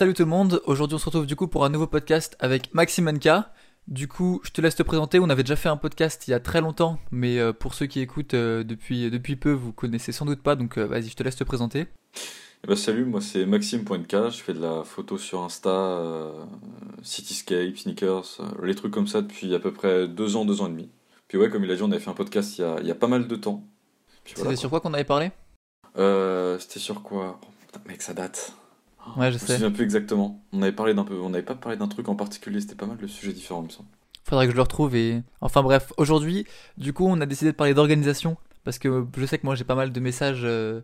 salut tout le monde, aujourd'hui on se retrouve du coup pour un nouveau podcast avec Maxime Anka. Du coup, je te laisse te présenter, on avait déjà fait un podcast il y a très longtemps, mais euh, pour ceux qui écoutent euh, depuis, depuis peu, vous connaissez sans doute pas, donc euh, vas-y, je te laisse te présenter. Eh ben, salut, moi c'est Maxime.k, je fais de la photo sur Insta, euh, Cityscape, Sneakers, euh, les trucs comme ça depuis à peu près deux ans, deux ans et demi. Puis ouais, comme il a dit, on avait fait un podcast il y a, il y a pas mal de temps. C'était voilà, sur quoi qu'on avait parlé? Euh, C'était sur quoi? Oh, putain, Mec, ça date. Ouais, je Je me sais. souviens plus exactement. On avait parlé d'un peu, on n'avait pas parlé d'un truc en particulier, c'était pas mal de sujets différents, il me semble. Faudrait que je le retrouve et... Enfin bref, aujourd'hui, du coup, on a décidé de parler d'organisation, parce que je sais que moi j'ai pas mal de messages euh,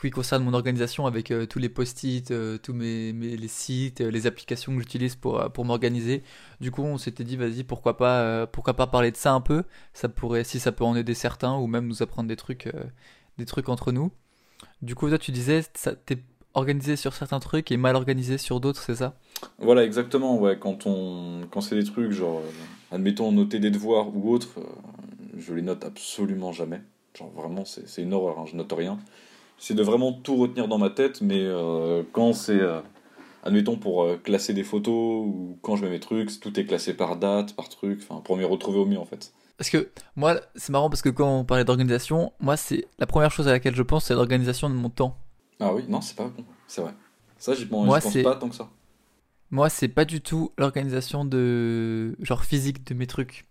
qui concernent mon organisation avec euh, tous les post-it, euh, tous mes, mes- les sites, les applications que j'utilise pour, pour m'organiser. Du coup, on s'était dit, vas-y, pourquoi pas, pourquoi pas parler de ça un peu Ça pourrait, si ça peut en aider certains, ou même nous apprendre des trucs, des trucs entre nous. Du coup, toi, tu disais, ça- t'es organisé sur certains trucs et mal organisé sur d'autres, c'est ça? Voilà, exactement, ouais, quand on quand c'est des trucs genre euh, admettons noter des devoirs ou autres, euh, je les note absolument jamais. Genre vraiment c'est c'est une horreur, hein, je note rien. C'est de vraiment tout retenir dans ma tête, mais euh, quand c'est euh, admettons pour classer des photos ou quand je mets mes trucs, tout est classé par date, par truc, enfin pour m'y retrouver au mieux en fait. Parce que moi, c'est marrant parce que quand on parlait d'organisation, moi, c'est la première chose à laquelle je pense, c'est l'organisation de mon temps. Ah oui, non, c'est pas bon, c'est vrai. Ça j'y pense, Moi, pense c'est- pas tant que ça. Moi, c'est pas du tout l'organisation de genre physique de mes trucs.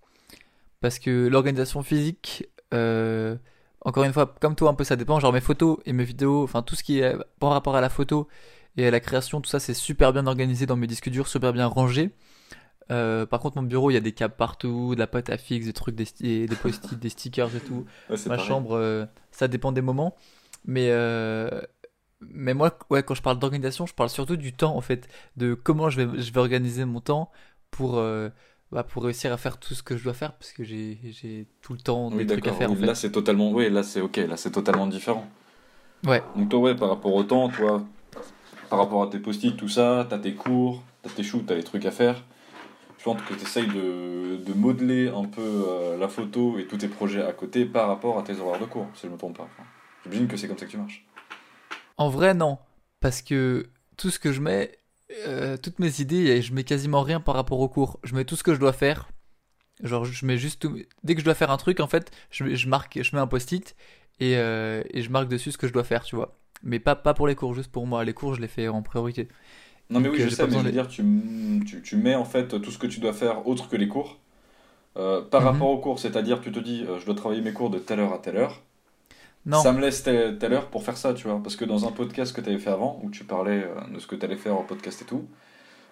Parce que l'organisation physique, euh, encore une fois, comme toi, un peu ça dépend. Genre mes photos et mes vidéos, enfin tout ce qui est par rapport à la photo et à la création, tout ça, c'est super bien organisé dans mes disques durs, super bien rangé. Euh, par contre, mon bureau, il y a des câbles partout, de la pâte à fixe, des trucs, des, des post-it, des stickers et tout. Ouais, Ma pareil. chambre, euh, ça dépend des moments. Mais, mais moi, ouais, quand je parle d'organisation, je parle surtout du temps, en fait, de comment je vais, je vais organiser mon temps pour, euh, bah, pour réussir à faire tout ce que je dois faire, parce que j'ai, j'ai tout le temps Oui, des trucs à faire, en oui, fait. Là c'est totalement, oui, là c'est ok, là c'est totalement différent. Ouais, Donc toi, ouais, par rapport au temps, toi, par rapport à tes post-it, tout ça, t'as tes cours, t'as tes shoots, t'as les trucs à faire. Je pense que t'essayes de, de modeler un peu euh, la photo et tous tes projets à côté par rapport à tes horaires de cours, si je me trompe pas. Enfin, J'imagine que c'est comme ça que tu marches. En vrai, non. Parce que tout ce que je mets, euh, toutes mes idées, je mets quasiment rien par rapport au cours. Je mets tout ce que je dois faire. Genre, je mets juste tout- Dès que je dois faire un truc, en fait, je, je marque, je mets un post-it et, euh, et je marque dessus ce que je dois faire, tu vois. Mais pas, pas pour les cours, juste pour moi. Les cours, je les fais en priorité. Non mais Donc, oui, euh, je sais, mais je veux dire, tu, tu, tu mets en fait tout ce que tu dois faire autre que les cours euh, par Mhm. rapport aux cours. C'est-à-dire, tu te dis, je dois travailler mes cours de telle heure à telle heure. Non, Ça me laisse telle, telle heure pour faire ça, tu vois. Parce que dans un podcast que tu avais fait avant, où tu parlais euh, de ce que tu allais faire en podcast et tout,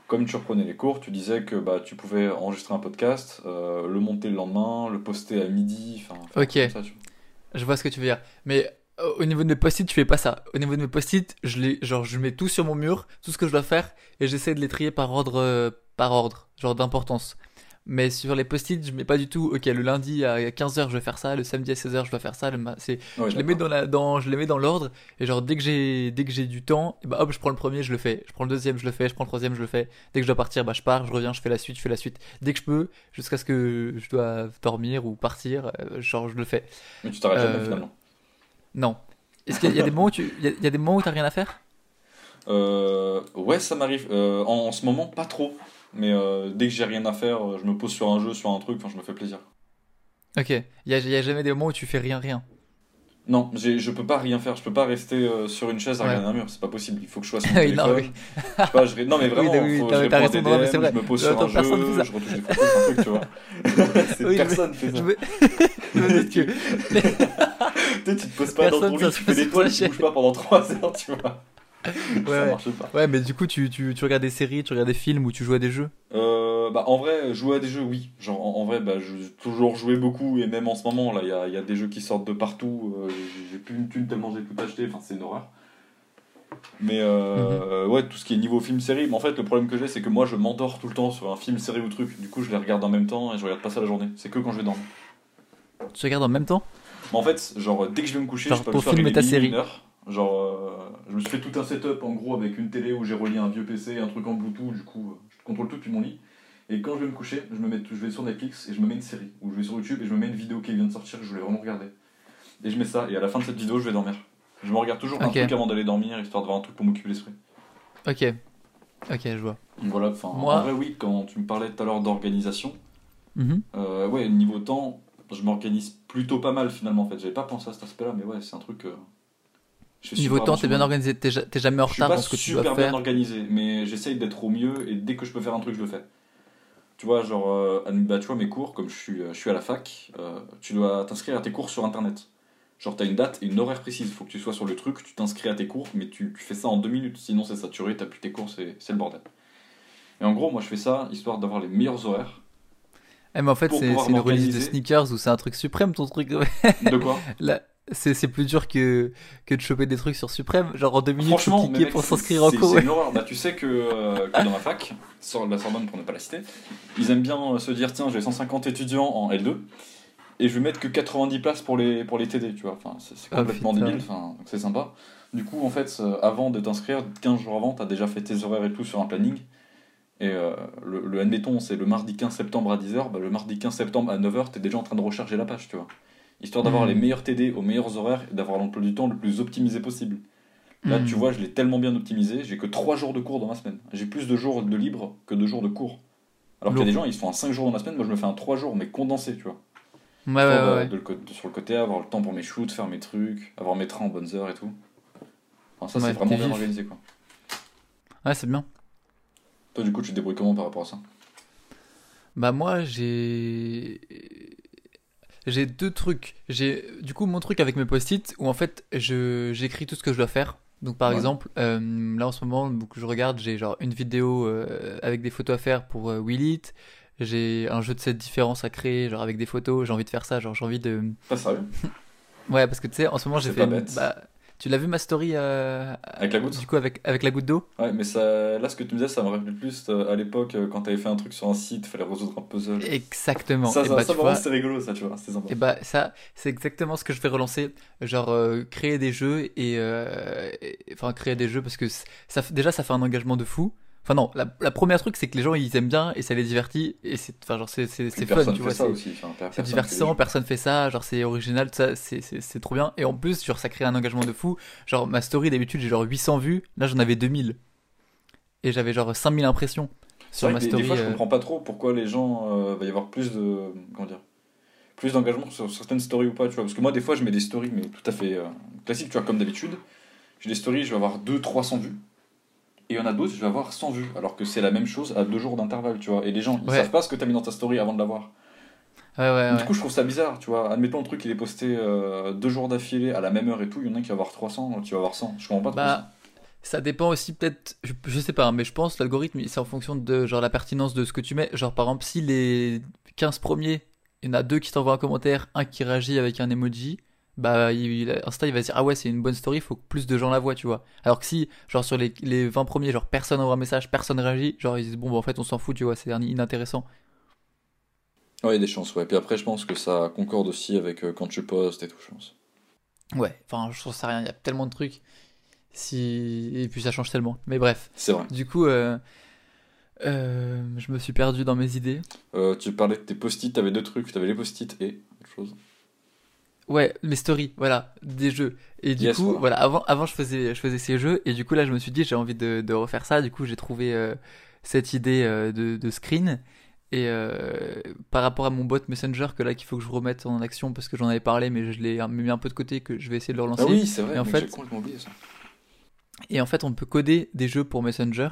comme tu reprenais les cours, tu disais que bah, tu pouvais enregistrer un podcast, euh, le monter le lendemain, le poster à midi, enfin, Ok. comme ça, tu vois. je vois ce que tu veux dire. Mais euh, au niveau de mes post-it, je fais pas ça. Au niveau de mes post-it, je les, genre, je mets tout sur mon mur, tout ce que je dois faire, et j'essaie de les trier par ordre, euh, par ordre, genre d'importance. Mais sur les post-it, je mets pas du tout, ok, le lundi à 15h, je vais faire ça, le samedi à 16h, je dois faire ça, le c'est, Ouais, je les mets dans la, dans, je les mets dans l'ordre, et genre, dès que j'ai, dès que j'ai du temps, et bah hop, je prends le premier, je le fais. Je prends le deuxième, je le fais, je prends le troisième, je le fais. Dès que je dois partir, bah je pars, je reviens, je fais la suite, je fais la suite. Dès que je peux, jusqu'à ce que je dois dormir ou partir, euh, genre, je le fais. Mais tu t'arrêtes jamais Euh, finalement. Non. Est-ce qu'il y, a- il y a des moments où tu, il y a, il y a des moments où t'as rien à faire? Euh, ouais, ça m'arrive. Euh, en, en ce moment, pas trop. Mais euh, dès que j'ai rien à faire, euh, je me pose sur un jeu, sur un truc, enfin, je me fais plaisir. Ok. Il y a, y a jamais des moments où tu fais rien, rien? Non, je peux pas rien faire, je peux pas rester euh, sur une chaise à Ouais. regarder un mur, c'est pas possible, il faut que je sois sur mon Oui, non, téléphone. Je sais pas, je Non mais vraiment, Oui, oui, faut- je réponds des non, DM, vrai. je me pose sur un jeu, je retouche des photos, un truc, tu vois. Oui, personne fait ça. Je me... doute que... Tu te poses pas dans Personne, ton ça lit, tu fais des toiles, tu bouges pas pendant 3 heures, tu vois. Ouais, ça ouais. marche pas. Ouais, mais du coup, tu, tu, tu regardes des séries, tu regardes des films ou tu joues à des jeux? Euh, bah, en vrai, jouer à des jeux, oui. Genre, en, en vrai, bah, j'ai toujours joué beaucoup, et même en ce moment, là, il y a, y a des jeux qui sortent de partout. euh, j'ai- plus une thune tellement j'ai tout acheté, enfin, c'est une horreur. Mais euh, Mhm. ouais, tout ce qui est niveau film-série, mais en fait, le problème que j'ai, c'est que moi, je m'endors tout le temps sur un film, série ou truc. Du coup, je les regarde en même temps et je regarde pas ça la journée. C'est que quand je vais dormir. Tu regardes en même temps? Mais en fait, genre, dès que je vais me coucher, Genre je peux juste faire film et ta une série. heure. Genre, euh, je me suis fait tout un setup en gros avec une télé où j'ai relié un vieux PC, un truc en Bluetooth, du coup, euh, je contrôle tout depuis mon lit. Et quand je vais me coucher, je, me mets, je vais sur Netflix et je me mets une série. Ou je vais sur YouTube et je me mets une vidéo qui vient de sortir que je voulais vraiment regarder. Et je mets ça, et à la fin de cette vidéo, je vais dormir. Je me regarde toujours un Ok. truc avant d'aller dormir, histoire de voir un truc pour m'occuper l'esprit. Ok. Ok, je vois. Voilà, enfin, Moi- en vrai, oui, quand tu me parlais tout à l'heure d'organisation, Mhm. euh, ouais, niveau temps, je m'organise plutôt pas mal finalement en fait. J'avais pas pensé à cet aspect-là, mais ouais, c'est un truc. euh, je fais Niveau super temps, t'es bien organisé, t'es ja- t'es jamais en Je suis retard dans ce que tu super dois bien faire. organisé, mais j'essaye d'être au mieux et dès que je peux faire un truc, je le fais. Tu vois, genre, euh, bah, tu vois, mes cours, comme je suis, euh, je suis à la fac, euh, tu dois t'inscrire à tes cours sur internet. Genre, t'as une date et une horaire précise, faut que tu sois sur le truc, tu t'inscris à tes cours, mais tu, tu fais ça en deux minutes, sinon c'est saturé, t'as plus tes cours, c'est le bordel. Et en gros, moi je fais ça histoire d'avoir les meilleurs horaires. Eh, mais en fait, c'est une release de sneakers ou c'est un truc suprême ton truc. De quoi? c'est c'est plus dur que, que de choper des trucs sur Suprême. Genre en deux minutes, faut Franchement, mais cliquer mec, pour s'inscrire en cours. C'est une horreur. Bah, tu sais que, euh, que dans ma fac, sur la Sorbonne pour ne pas la citer, ils aiment bien euh, se dire tiens, j'ai 150 étudiants en L2 et je vais mettre que 90 places pour les, pour les TD, tu vois. Enfin, c'est Ah, complètement débile, enfin, c'est sympa. Du coup, en fait, euh, avant de t'inscrire, 15 jours avant, t'as déjà fait tes horaires et tout sur un planning. Et euh, le, le admettons, c'est le mardi 15 septembre à 10h, bah, le mardi 15 septembre à 9h, t'es déjà en train de recharger la page, tu vois. Histoire d'avoir les meilleurs TD aux meilleurs horaires et d'avoir l'emploi du temps le plus optimisé possible. Là, Hmm. tu vois, je l'ai tellement bien optimisé, j'ai que 3 jours de cours dans ma semaine. J'ai plus de jours de libre que de jours de cours. Alors qu'il y a des gens, ils se font un 5 jours dans ma semaine, moi je me fais un 3 jours, mais condensé, tu vois. Ouais, ouais, ouais. de- ouais. de le co- de- sur le côté, avoir le temps pour mes shoots, faire mes trucs, avoir mes trains en bonnes heures et tout. Enfin, ça, c'est vraiment bien organisé, quoi. Ouais, c'est bien. Toi, du coup, tu te débrouilles comment par rapport à ça? Bah moi j'ai j'ai deux trucs. J'ai du coup mon truc avec mes post-it où en fait je j'écris tout ce que je dois faire. Donc par Ouais. exemple euh, là en ce moment je regarde j'ai genre une vidéo euh, avec des photos à faire pour euh, Will It. J'ai un jeu de 7 différences à créer genre avec des photos. J'ai envie de faire ça genre j'ai envie de Pas sérieux? Ouais parce que tu sais en ce moment j'ai fait pas bête. bah, tu l'as vu ma story euh, Avec la goutte du coup avec avec la goutte d'eau? Ouais, mais ça, là, ce que tu me disais, ça me rappelle plus euh, à l'époque, euh, quand t'avais fait un truc sur un site, fallait résoudre un puzzle. Exactement. ça, ça, bah, ça, vois, c'était rigolo, ça, tu vois, c'était sympa. Et bah ça, c'est exactement ce que je vais relancer, genre euh, créer des jeux et, euh, et- enfin créer des jeux parce que ça déjà ça fait un engagement de fou. Enfin non, la, la première truc c'est que les gens ils aiment bien et ça les divertit et c'est enfin genre c'est c'est fun, tu vois, ça c'est enfin, divertissant, personne fait ça, genre c'est original, ça c'est c'est c'est trop bien et en plus genre ça crée un engagement de fou. Genre ma story d'habitude j'ai genre 800 vues, là j'en avais 2000 et j'avais genre 5000 impressions sur ma que des, story. des fois, je euh, comprends pas trop pourquoi les gens euh, va y avoir plus de comment dire plus d'engagement sur certaines stories ou pas, tu vois. Parce que moi, des fois, je mets des stories, mais tout à fait euh, classiques, tu vois, comme d'habitude. J'ai des stories, je vais avoir 200-300 vues. Et il y en a d'autres, je vais avoir 100 vues. Alors que c'est la même chose à deux jours d'intervalle, tu vois. Et les gens, ils Ouais. savent pas ce que t'as mis dans ta story avant de l'avoir. Ouais ouais Du coup, je trouve ça bizarre, tu vois. Admettons le truc, il est posté euh, deux jours d'affilée à la même heure et tout. Il y en a qui va avoir 300, tu vas avoir 100. Je comprends pas trop. ça. Bah, ça dépend aussi peut-être, je, je sais pas, mais je pense l'algorithme c'est en fonction de genre la pertinence de ce que tu mets. Genre par exemple si les 15 premiers, il y en a deux qui t'envoient un commentaire, un qui réagit avec un emoji, bah il, il- Insta il va se dire ah ouais c'est une bonne story, faut que plus de gens la voient, tu vois. Alors que si genre sur les, les 20 premiers, genre personne envoie un message, personne réagit, genre ils disent bon bah en fait on s'en fout, tu vois, c'est inintéressant. Ouais, il y a des chances, ouais. Puis après, je pense que ça concorde aussi avec euh, quand tu postes et tout, je pense. Ouais, enfin je sais rien, il y a tellement de trucs. Si... Et puis ça change tellement. Mais bref. C'est vrai. Du coup, euh, euh, je me suis perdu dans mes idées. Tu parlais de tes post-it, t'avais deux trucs. T'avais les post-it et autre chose. Ouais, mes stories, voilà, des jeux. Et du Yes, coup, voilà. voilà, avant, avant je faisais, je faisais ces jeux, et du coup là je me suis dit j'ai envie de, de refaire ça. Du coup j'ai trouvé euh, cette idée euh, de, de screen. Et euh, par rapport à mon bot Messenger, que là qu'il faut que je remette en action parce que j'en avais parlé, mais je l'ai mis un peu de côté, que je vais essayer de le relancer. Ah oui, c'est vrai, Et en mec, fait- j'ai complètement oublié ça. Et en fait, on peut coder des jeux pour Messenger.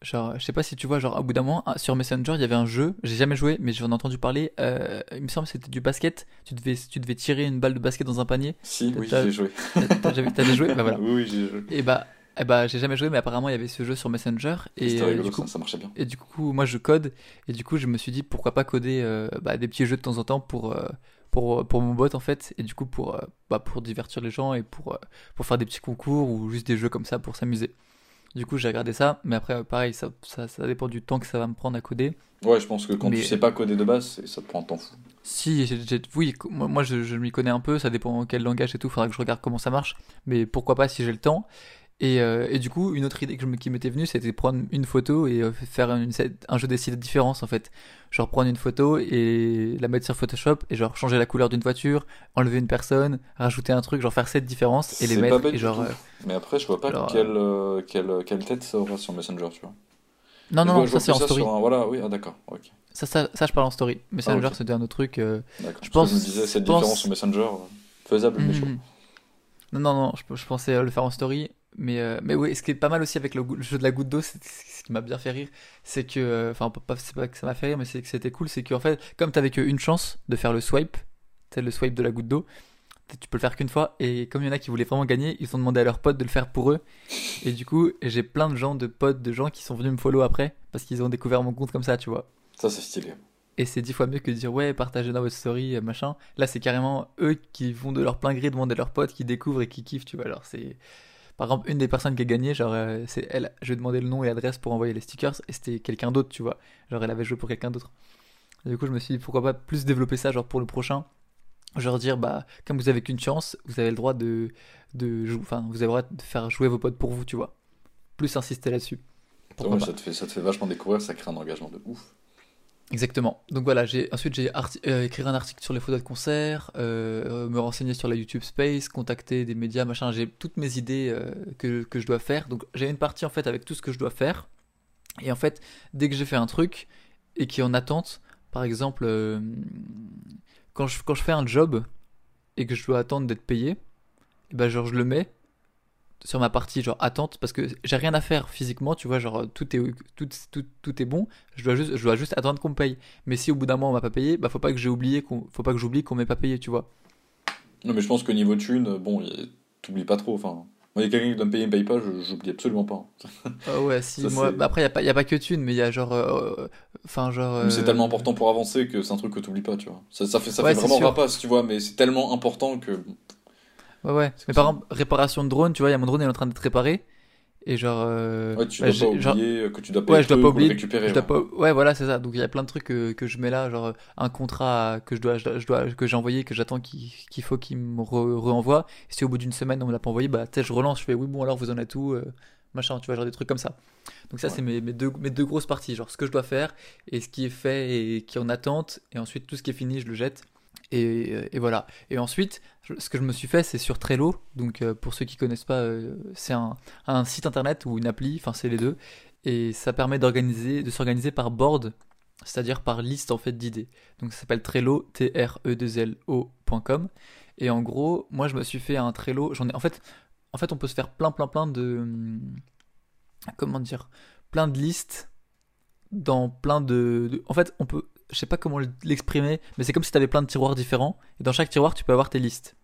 Genre, je sais pas si tu vois, genre, au bout d'un moment, ah, sur Messenger, il y avait un jeu, j'ai jamais joué, mais j'en ai entendu parler. euh, il me semble que c'était du basket. Tu devais, tu devais tirer une balle de basket dans un panier. Si, oui, j'ai joué. Déjà joué Bah voilà. Oui, j'ai joué. Et bah, eh bah j'ai jamais joué, mais apparemment, il y avait ce jeu sur Messenger. Et euh, du coup, ça, ça marchait bien. et du coup, moi, je code. Et du coup, je me suis dit, pourquoi pas coder euh, bah, des petits jeux de temps en temps pour, euh, pour, pour mon bot, en fait. Et du coup, pour, bah, pour divertir les gens et pour, pour faire des petits concours ou juste des jeux comme ça pour s'amuser. Du coup, j'ai regardé ça. Mais après, euh, pareil, ça, ça, ça dépend du temps que ça va me prendre à coder. Ouais, je pense que quand Mais- tu sais pas coder de base, ça te prend un temps fou. Si, oui, moi, je, je m'y connais un peu. Ça dépend quel langage et tout. Faudra que je regarde comment ça marche. Mais pourquoi pas si j'ai le temps. Et, euh, et du coup, une autre idée que je me- qui m'était venue, c'était prendre une photo et euh, faire une- un jeu d'essai de différence en fait. Genre prendre une photo et la mettre sur Photoshop et genre changer la couleur d'une voiture, enlever une personne, rajouter un truc, genre faire cette différence et les mettre pas et genre. euh, Mais après, je vois pas alors, quelle, euh, quelle, quelle tête ça aura sur Messenger, tu vois. Non, non, vois- non, ça c'est en story. un- Voilà, oui, ah d'accord, ok. Ça, ça, ça, je parle en story. Messenger, Ah, ok. c'était un autre truc. euh. Je Parce que pense- je me disais, cette pense- différence sur Messenger, euh, faisable, mais chaud. Mhm. Non, non, non, je, je pensais euh, le faire en story. Mais, euh, mais oui, ce qui est pas mal aussi avec le, jeu de la goutte d'eau, c'est ce qui m'a bien fait rire, c'est que, euh, enfin, pas, c'est pas que ça m'a fait rire, mais c'est que c'était cool, c'est qu'en fait, comme t'avais qu'une chance de faire le swipe, c'est le swipe de la goutte d'eau, tu peux le faire qu'une fois, et comme il y en a qui voulaient vraiment gagner, ils ont demandé à leurs potes de le faire pour eux, et du coup, j'ai plein de gens, de potes, de gens qui sont venus me follow après, parce qu'ils ont découvert mon compte comme ça, tu vois. Ça, c'est stylé. Et c'est dix fois mieux que de dire ouais, partagez dans votre story, euh, machin. Là, c'est carrément eux qui vont de leur plein gré demander à leurs potes, qui découvrent et qui kiffent, tu vois. Alors, c'est. Par exemple, une des personnes qui a gagné, genre, euh, c'est elle. Je lui ai demandé le nom et l'adresse pour envoyer les stickers, et c'était quelqu'un d'autre, tu vois. Genre, elle avait joué pour quelqu'un d'autre. Du coup, je me suis dit pourquoi pas plus développer ça, genre, pour le prochain. Genre, dire, bah, comme vous avez qu'une chance, vous avez le droit de. de Enfin, vous avez le droit de faire jouer vos potes pour vous, tu vois. Plus insister là-dessus. Ouais, ça, te fait, ça te fait vachement découvrir, ça crée un engagement de ouf. Exactement. Donc voilà, j'ai ensuite j'ai euh, écrit un article sur les photos de concert, euh, euh, me renseigner sur la YouTube Space, contacter des médias, machin. J'ai toutes mes idées euh, que, que je dois faire. Donc j'ai une partie en fait avec tout ce que je dois faire. Et en fait, dès que j'ai fait un truc et qui est en attente, par exemple, euh, quand je quand je fais un job et que je dois attendre d'être payé, et ben genre je le mets sur ma partie genre attente parce que j'ai rien à faire physiquement, tu vois, genre tout est tout, tout, tout est bon, je dois juste je dois juste attendre qu'on me paye. Mais si au bout d'un mois on m'a pas payé, bah faut pas que j'ai oublié qu'on faut pas que j'oublie qu'on m'ait pas payé, tu vois. Non, mais je pense qu'au niveau thune, bon, t'oublies pas trop. Enfin, moi, il y a quelqu'un qui doit me payer, il me paye pas, j'oublie absolument pas. Ah ouais, si Ça, moi bah après y a pas y a pas que thune, mais il y a genre euh, enfin genre Mais C'est euh, tellement important pour avancer que c'est un truc que t'oublies pas, tu vois. Ça, ça fait, ça Ouais, fait vraiment rapace, tu vois, mais c'est tellement important que. Ouais ouais. Mais par exemple, réparation de drone, tu vois, il y a mon drone il est en train d'être réparé et genre euh, Ouais, tu bah, dois pas genre- oublier que tu dois payer Ouais, je dois pas oublier. récupérer. Je dois ouais. pas... Ouais, voilà, c'est ça. Donc il y a plein de trucs que, que je mets là, genre un contrat que je dois, je dois, je dois- que j'ai envoyé, que j'attends qu'il faut qu'il me re- renvoie. Et si au bout d'une semaine on me l'a pas envoyé, bah tu sais, je relance, je fais oui bon alors vous en êtes tout, machin, tu vois, genre des trucs comme ça. Donc ça Ouais. c'est mes, mes deux mes deux grosses parties, genre ce que je dois faire et ce qui est fait et qui est en attente, et ensuite tout ce qui est fini je le jette. Et, euh, et voilà. Et ensuite, ce que je me suis fait, c'est sur Trello. Donc, euh, pour ceux qui connaissent pas, euh, c'est un, site internet ou une appli, enfin, c'est les deux. Et ça permet d'organiser, de s'organiser par board, c'est-à-dire par liste en fait d'idées. Donc, ça s'appelle Trello, T-R-E-2-L-O.com. Et en gros, moi, je me suis fait un Trello. J'en ai, en fait, en fait, on peut se faire plein, plein, plein de, comment dire, plein de listes dans plein de- en fait, on peut, je sais pas comment l'exprimer, mais c'est comme si tu avais plein de tiroirs différents, et dans chaque tiroir, tu peux avoir tes listes.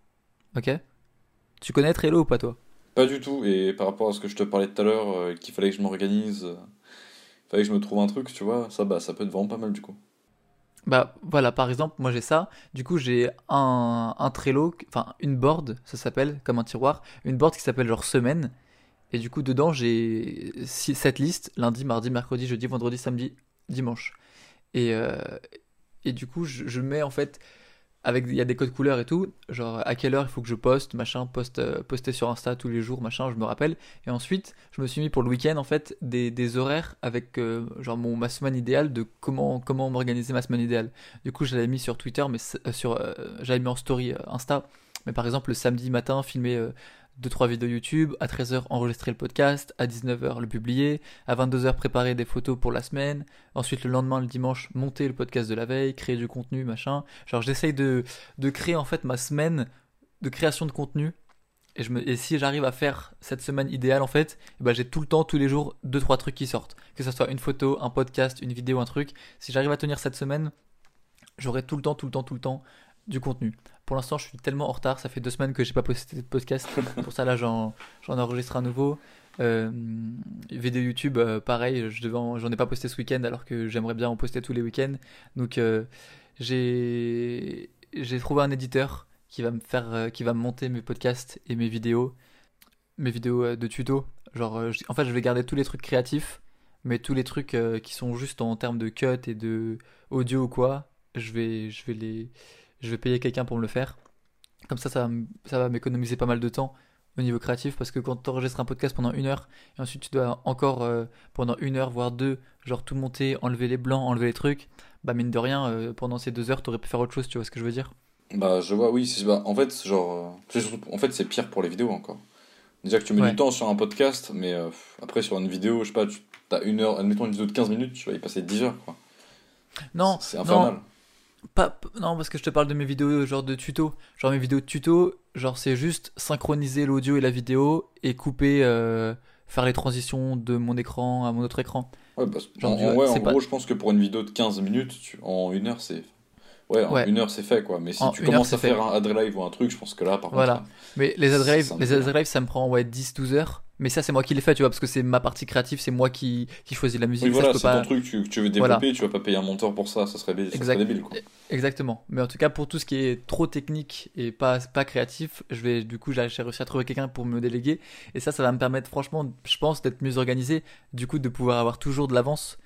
Ok? Tu connais Trello ou pas, toi? Pas du tout, et par rapport à ce que je te parlais tout à l'heure, euh, qu'il fallait que je m'organise, euh, fallait que je me trouve un truc, tu vois, ça, bah, ça peut être vraiment pas mal du coup. Bah voilà, par exemple, moi j'ai ça. Du coup, j'ai un, un Trello, enfin une board, ça s'appelle, comme un tiroir, une board qui s'appelle genre semaine. Et du coup, dedans, j'ai cette liste lundi, mardi, mercredi, jeudi, vendredi, samedi, dimanche. Et, euh, et du coup, je, mets en fait, avec il y a des codes couleurs et tout, genre à quelle heure il faut que je poste, machin, poste, euh, poster sur Insta tous les jours, machin, je me rappelle. Et ensuite, je me suis mis pour le week-end en fait des, des horaires avec euh, genre mon ma semaine idéale de comment comment m'organiser ma semaine idéale. Du coup, je l'avais mis sur Twitter, mais sur j'avais mis en story Insta. Mais par exemple, le samedi matin, filmer deux trois vidéos YouTube, à 13h enregistrer le podcast, à 19h le publier, à 22h préparer des photos pour la semaine, ensuite le lendemain le dimanche monter le podcast de la veille, créer du contenu, machin. Genre j'essaye de de créer en fait ma semaine de création de contenu et, je me, et si j'arrive à faire cette semaine idéale en fait, eh ben j'ai tout le temps, tous les jours, deux trois trucs qui sortent. Que ce soit une photo, un podcast, une vidéo, un truc. Si j'arrive à tenir cette semaine, j'aurai tout le temps, tout le temps, tout le temps du contenu. Pour l'instant, je suis tellement en retard, ça fait deux semaines que j'ai pas posté de podcast. Pour ça là, j'en enregistre un nouveau. Euh, vidéo YouTube, euh, pareil, je j'en ai pas posté ce week-end alors que j'aimerais bien en poster tous les week-ends. Donc euh, j'ai trouvé un éditeur qui va me faire, euh, qui va me monter mes podcasts et mes vidéos, mes vidéos de tuto. Genre, je- en fait, je vais garder tous les trucs créatifs, mais tous les trucs qui sont juste en termes de cut et de audio ou quoi, je vais, je vais les, je vais payer quelqu'un pour me le faire. Comme ça, ça, va m- ça va m'économiser pas mal de temps au niveau créatif parce que quand tu enregistres un podcast pendant une heure et ensuite tu dois encore euh, pendant une heure voire deux genre tout monter enlever les blancs enlever les trucs bah mine de rien euh, pendant ces deux heures t'aurais pu faire autre chose tu vois ce que je veux dire? Bah, je vois, oui. Bah, en fait, genre, euh, en fait, c'est pire pour les vidéos encore. Déjà que tu mets Ouais. du temps sur un podcast, mais euh, après, sur une vidéo, je sais pas, tu as une heure, admettons une vidéo de 15 minutes, tu vas y passer 10 heures, quoi. non C'est non infernal. Pas non parce que je te parle de mes vidéos genre de tuto genre mes vidéos de tuto genre c'est juste synchroniser l'audio et la vidéo et couper euh, faire les transitions de mon écran à mon autre écran Ouais, bah, Genre, en, ouais, pas- gros, je pense que pour une vidéo de 15 minutes, tu- en une heure, c'est. Ouais, en Ouais. une heure, c'est fait, quoi. Mais si En tu heure, commences à faire fait. un ad live ou un truc, je pense que là, par Voilà. contre. Mais les ad Ça, live, ça me les ad ça me prend ouais 10-12 heures. Mais ça, c'est moi qui les fais, tu vois, parce que c'est ma partie créative, c'est moi qui, qui choisis la musique. Oui, voilà, c'est pas... ton truc, tu, tu veux Voilà. développer, tu vas pas payer un monteur pour ça, ça serait, ça serait débile, quoi. Exactement. Mais en tout cas, pour tout ce qui est trop technique et pas, pas créatif, je vais, du coup, j'ai réussi à trouver quelqu'un pour me déléguer. Et ça, ça va me permettre, franchement, je pense, d'être mieux organisé. Du coup, de pouvoir avoir toujours de l'avance.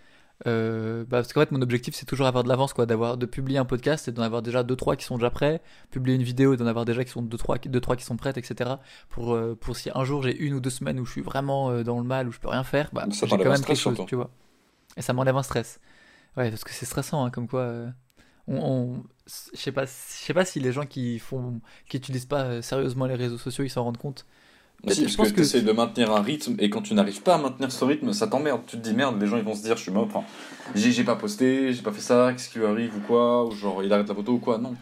Euh, bah, parce qu'en fait, mon objectif, c'est toujours avoir de l'avance, quoi. D'avoir, de publier un podcast et d'en avoir déjà 2-3 qui sont déjà prêts. Publier une vidéo et d'en avoir déjà qui sont 2-3 deux, trois qui sont prêtes, etc. Pour, euh, pour si un jour j'ai une ou deux semaines où je suis vraiment euh, dans le mal, où je peux rien faire, bah, j'ai quand même quelque stress, chose, surtout. tu vois. Et ça m'enlève un stress. Ouais, parce que c'est stressant, hein, comme quoi. on, on- je sais pas, je sais pas si les gens qui font, qui utilisent pas sérieusement les réseaux sociaux, ils s'en rendent compte. Si, Je parce pense que, que- de maintenir un rythme et quand tu n'arrives pas à maintenir ce rythme, ça t'emmerde. Tu te dis merde, les gens ils vont se dire je suis mort, enfin, j'ai pas posté, j'ai pas fait ça, qu'est-ce qui lui arrive ou quoi, ou genre il arrête la photo ou quoi, non.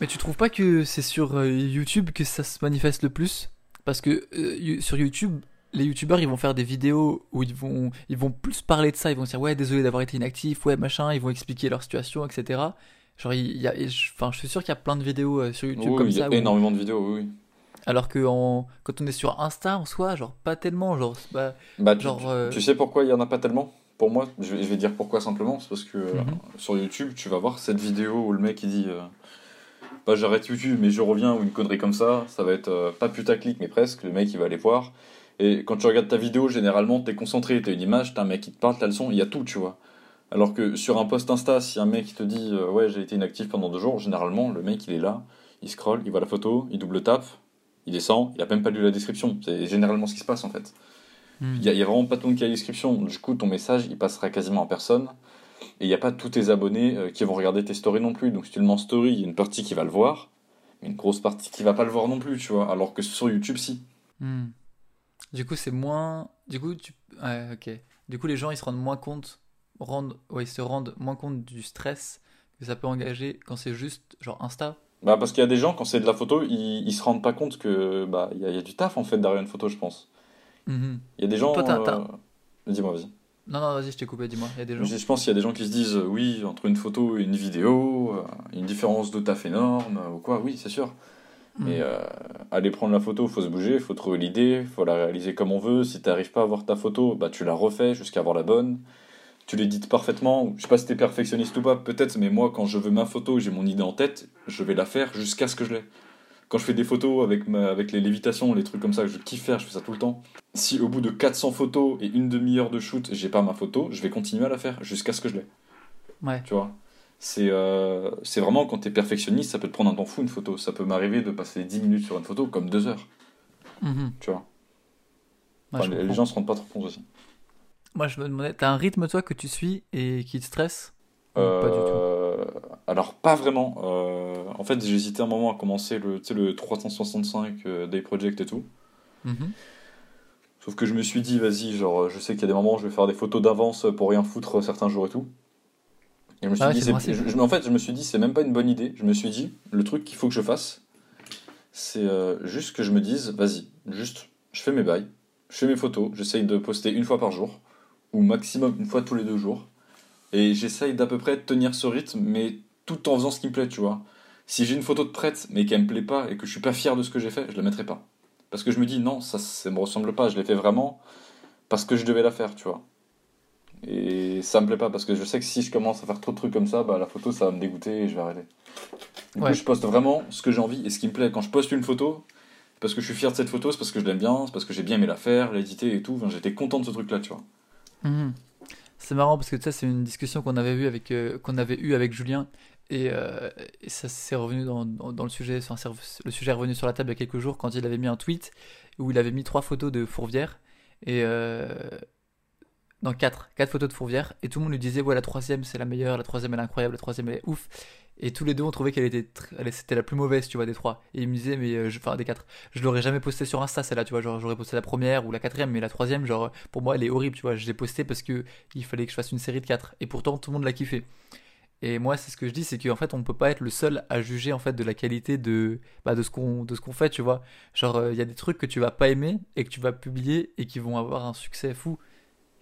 Mais tu trouves pas que c'est sur euh, YouTube que ça se manifeste le plus? Parce que euh, sur YouTube, les YouTubeurs ils vont faire des vidéos où ils vont, ils vont plus parler de ça, ils vont dire ouais désolé d'avoir été inactif, ouais machin, ils vont expliquer leur situation, etc. Genre il y a, enfin je suis sûr qu'il y a plein de vidéos euh, sur YouTube Oui, comme il y a où- énormément de vidéos, oui. Alors que en- quand on est sur Insta en soi, genre pas tellement, genre Bah, tu, Genre, tu- euh, tu sais pourquoi il y en a pas tellement? Pour moi, je vais, je vais dire pourquoi simplement, c'est parce que euh, Mhm. sur YouTube, tu vas voir cette vidéo où le mec il dit euh, bah j'arrête YouTube mais je reviens ou une connerie comme ça, ça va être pas putaclic mais presque, le mec il va aller voir. Et quand tu regardes ta vidéo, généralement t'es concentré, t'as une image, t'as un mec qui te parle, t'as le son, il y a tout, tu vois. Alors que sur un post Insta, si un mec te dit euh, ouais j'ai été inactif pendant deux jours, généralement le mec il est là, il scrolle, il voit la photo, il double tape, il descend, il a même pas lu la description. C'est généralement ce qui se passe en fait. Hmm. Il n'y a, il y a vraiment pas tout le monde qui a la description. Du coup, ton message, il passera quasiment à personne. Et il n'y a pas tous tes abonnés euh, qui vont regarder tes stories non plus. Donc, si tu le mets en story, il y a une partie qui va le voir, mais une grosse partie qui va pas le voir non plus, tu vois. Alors que sur YouTube, si. Hmm. Du coup, c'est moins. Du coup, tu. Ouais, ok. Du coup, les gens ils se rendent moins compte, rendent... ouais, ils se rendent moins compte du stress que ça peut engager quand c'est juste genre Insta. Bah, parce qu'il y a des gens, quand c'est de la photo, ils, ils se rendent pas compte que bah il y, a- il y a du taf en fait derrière une photo, je pense. Mhm. Il y a des gens. Toi, t'as- t'as- euh, Dis-moi, vas-y. Non, non, vas-y, je t'ai coupé, dis-moi. Il y a des gens. Je je pense qu'il y a des gens qui se disent euh, oui, entre une photo et une vidéo, euh, une différence de taf énorme, euh, ou quoi, oui, c'est sûr. Hmm. Mais euh, aller prendre la photo, faut se bouger, faut trouver l'idée, faut la réaliser comme on veut. Si t'arrives pas à voir ta photo, bah tu la refais jusqu'à avoir la bonne. Tu l'édites parfaitement. Je sais pas si t'es perfectionniste ou pas, peut-être, mais moi quand je veux ma photo, j'ai mon idée en tête, je vais la faire jusqu'à ce que je l'ai. Quand je fais des photos avec, ma, avec les lévitations, les trucs comme ça que je kiffe faire, je fais ça tout le temps. Si au bout de 400 photos et une demi-heure de shoot, j'ai pas ma photo, je vais continuer à la faire jusqu'à ce que je l'ai. Ouais. Tu vois c'est euh, c'est vraiment quand t'es perfectionniste, ça peut te prendre un temps fou une photo. Ça peut m'arriver de passer 10 minutes sur une photo comme 2 heures, Mhm. tu vois. Ouais, Enfin, je les, les gens se rendent pas trop compte aussi. Moi, je me demandais, t'as un rythme toi que tu suis et qui te stresse Pas du tout. Euh, alors, pas vraiment. Euh, en fait, j'ai hésité un moment à commencer le, le 365 euh, Day Project et tout. Mhm. Sauf que je me suis dit, vas-y, genre, je sais qu'il y a des moments où je vais faire des photos d'avance pour rien foutre certains jours et tout. Et je me suis Ah dit, je- je- en fait, je me suis dit, c'est même pas une bonne idée. Je me suis dit, le truc qu'il faut que je fasse, c'est euh, juste que je me dise, vas-y, juste, je fais mes bails, je fais mes photos, j'essaye de poster une fois par jour, ou maximum une fois tous les deux jours. Et j'essaye d'à peu près tenir ce rythme, mais tout en faisant ce qui me plaît, tu vois. Si j'ai une photo de prête, mais qu'elle me plaît pas et que je suis pas fier de ce que j'ai fait, je la mettrai pas. Parce que je me dis, non, ça, ça me ressemble pas, je l'ai fait vraiment parce que je devais la faire, tu vois. Et ça me plaît pas parce que je sais que si je commence à faire trop de trucs comme ça, bah la photo ça va me dégoûter et je vais arrêter. Du Ouais. coup, je poste vraiment ce que j'ai envie et ce qui me plaît. Quand je poste une photo, parce que je suis fier de cette photo, c'est parce que je l'aime bien, c'est parce que j'ai bien aimé la faire, l'éditer et tout. Enfin, J'étais content de ce truc là, tu vois. C'est marrant parce que sais, c'est une discussion qu'on avait, avec, euh, qu'on avait eu avec Julien et, euh, ça s'est revenu dans, le sujet. le sujet est revenu sur la table il y a quelques jours quand il avait mis un tweet où il avait mis trois photos de Fourvière et euh, non quatre, quatre photos de Fourvière et tout le monde lui disait ouais la troisième c'est la meilleure, la troisième elle est incroyable, la troisième elle est ouf. Et tous les deux ont trouvé qu'elle était c'était la plus mauvaise tu vois des trois. Et il me disait mais euh, je- enfin des quatre, je l'aurais jamais posté sur Insta celle-là tu vois genre j'aurais posté la première ou la quatrième mais la troisième genre pour moi elle est horrible tu vois je l'ai postée parce que il fallait que je fasse une série de quatre. Et pourtant tout le monde l'a kiffé. Et moi, c'est ce que je dis, c'est qu'en fait, on peut pas être le seul à juger en fait de la qualité de bah, de ce qu'on de ce qu'on fait, tu vois. Genre, euh, il y a des trucs que tu vas pas aimer et que tu vas publier et qui vont avoir un succès fou.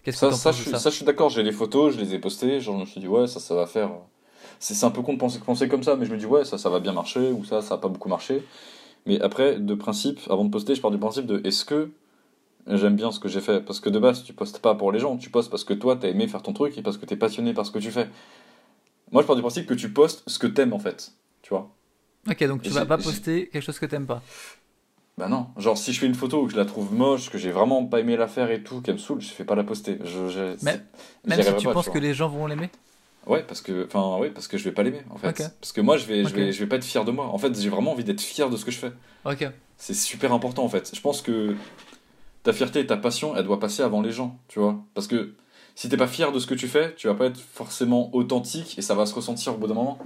Qu'est-ce que Ça, je de ça ça, je suis d'accord, j'ai les photos, je les ai postées, genre je me suis dit ouais, ça, ça va faire. C'est c'est un peu con de penser, penser comme ça, mais je me dis ouais, ça, ça va bien marcher, ou ça, ça va pas beaucoup marché. Mais après, de principe, avant de poster, je pars du principe de est-ce que j'aime bien ce que j'ai fait? Parce que de base, tu postes pas pour les gens, tu postes parce que toi, t'as aimé faire ton truc et parce que t'es passionné par ce que tu fais. Moi, je pars du principe que tu postes ce que t'aimes en fait, tu vois. Ok, donc tu Et vas pas poster quelque chose que t'aimes pas. Bah non, genre si je fais une photo où je la trouve moche, que j'ai vraiment pas aimé la faire et tout, qu'elle me saoule, je fais pas la poster. Je, Même si tu pas, penses que les gens vont l'aimer. Ouais, parce que, enfin, ouais, parce que je vais pas l'aimer en fait. Parce que moi, je vais, je vais, je vais pas être fier de moi. En fait, j'ai vraiment envie d'être fier de ce que je fais. Ok. C'est super important en fait. Je pense que ta fierté et ta passion, elle doit passer avant les gens, tu vois. Parce que si t'es pas fier de ce que tu fais, tu vas pas être forcément authentique et ça va se ressentir au bout d'un moment.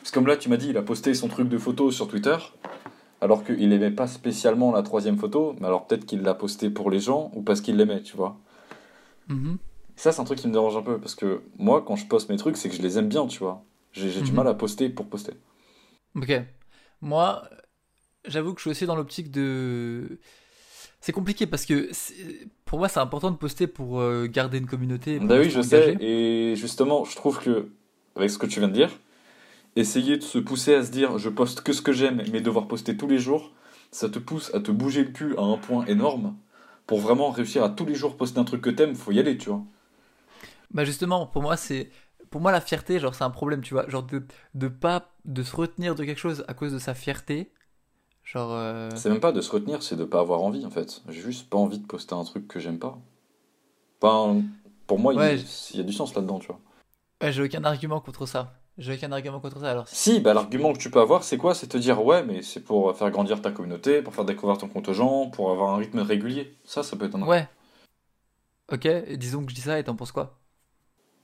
Parce que comme là, tu m'as dit, il a posté son truc de photo sur Twitter, alors qu'il aimait pas spécialement la troisième photo, mais alors peut-être qu'il l'a posté pour les gens ou parce qu'il l'aimait, tu vois. Mhm. Ça, c'est un truc qui me dérange un peu parce que moi, quand je poste mes trucs, c'est que je les aime bien, tu vois. J'ai du Mhm. mal à poster pour poster. Ok. Moi, j'avoue que je suis aussi dans l'optique de. C'est compliqué parce que pour moi, c'est important de poster pour euh, garder une communauté. Bah oui, je sais. Et justement, je trouve que, avec ce que tu viens de dire, essayer de se pousser à se dire je poste que ce que j'aime, mais devoir poster tous les jours, ça te pousse à te bouger le cul à un point énorme. Pour vraiment réussir à tous les jours poster un truc que t'aimes, faut y aller, tu vois. Bah justement, pour moi, c'est pour moi la fierté, genre c'est un problème, tu vois, genre de de pas de se retenir de quelque chose à cause de sa fierté, genre euh, C'est même pas de se retenir, c'est de pas avoir envie, en fait. J'ai juste pas envie de poster un truc que j'aime pas. Enfin, pour moi, il y a- il y a du sens là-dedans, tu vois. ouais, j'ai aucun argument contre ça. J'ai aucun argument contre ça. Alors si- bah, l'argument que tu peux avoir, c'est quoi? C'est te dire, ouais, mais c'est pour faire grandir ta communauté, pour faire découvrir ton compte aux gens, pour avoir un rythme régulier. Ça, ça peut être un ouais. Ok, et disons que je dis ça et t'en penses quoi?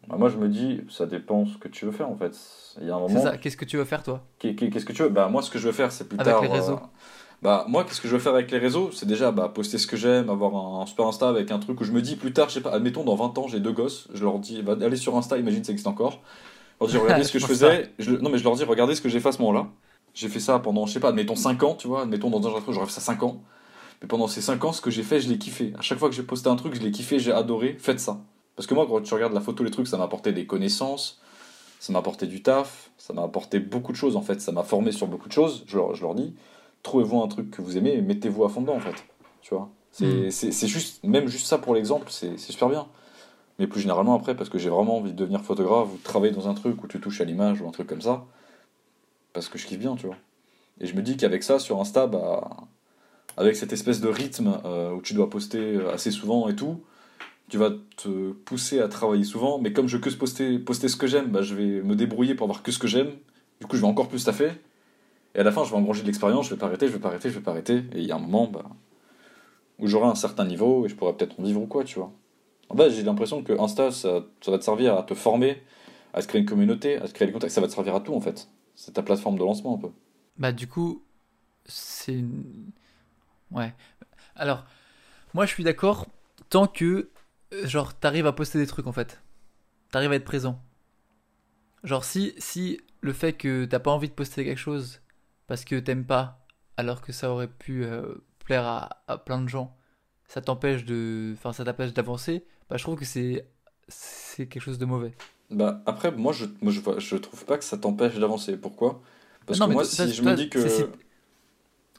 Bah, moi, je me dis, ça dépend ce que tu veux faire, en fait. Il y a un C'est moment, ça. Qu'est-ce que tu veux faire toi? qu'est- qu'est- qu'est-ce que tu veux? Bah, moi, ce que je veux faire, c'est plus Avec tard... les réseaux. euh, Bah, moi, qu'est-ce que je veux faire avec les réseaux? C'est déjà bah, poster ce que j'aime, avoir un, un super Insta avec un truc où je me dis plus tard, je sais pas, admettons, dans 20 ans, j'ai deux gosses, je leur dis, bah, allez sur Insta, imagine ça existe encore. Je leur dis, regardez ce que je faisais. Je- non, mais je leur dis, regardez ce que j'ai fait à ce moment-là. J'ai fait ça pendant, je sais pas, admettons 5 ans, tu vois, admettons dans un genre, j'aurais fait ça 5 ans. Mais pendant ces 5 ans, ce que j'ai fait, je l'ai kiffé. À chaque fois que j'ai posté un truc, je l'ai kiffé, j'ai adoré, faites ça. Parce que moi, quand tu regardes la photo, les trucs, ça m'a apporté des connaissances, ça m'a apporté du taf, ça m'a apporté beaucoup de choses en fait, ça m'a formé sur beaucoup de choses. Je leur, je leur dis, trouvez-vous un truc que vous aimez et mettez-vous à fond dedans en fait. Tu vois C'est Mm. c'est- c'est juste, même juste ça pour l'exemple, c'est c'est super bien. Mais plus généralement après, parce que j'ai vraiment envie de devenir photographe ou de travailler dans un truc où tu touches à l'image ou un truc comme ça, parce que je kiffe bien, tu vois. Et je me dis qu'avec ça, sur Insta, bah, avec cette espèce de rythme euh, où tu dois poster euh, assez souvent et tout, tu vas te pousser à travailler souvent, mais comme je veux que poster, poster ce que j'aime, bah, je vais me débrouiller pour avoir que ce que j'aime. Du coup, je vais encore plus taffer. Et à la fin, je vais engranger de l'expérience, je vais pas arrêter, je vais pas arrêter, je vais pas arrêter. Et il y a un moment bah, où j'aurai un certain niveau et je pourrai peut-être en vivre ou quoi, tu vois. En fait, j'ai l'impression que Insta, ça, va te servir à te former, à te créer une communauté, à te créer des contacts. Ça va te servir à tout, en fait. C'est ta plateforme de lancement, un peu. Bah du coup, c'est. Ouais. Alors, moi je suis d'accord tant que, euh, genre, t'arrives à poster des trucs en fait. T'arrives à être présent. Genre si, si le fait que t'as pas envie de poster quelque chose parce que t'aimes pas, alors que ça aurait pu euh, plaire à, à plein de gens, ça t'empêche de... Enfin, ça t'empêche d'avancer, bah je trouve que c'est... C'est quelque chose de mauvais. Bah, après, moi, je, moi, je, je trouve pas que ça t'empêche d'avancer. Pourquoi? Parce Non, que moi, toi- si toi- je toi, me dis que.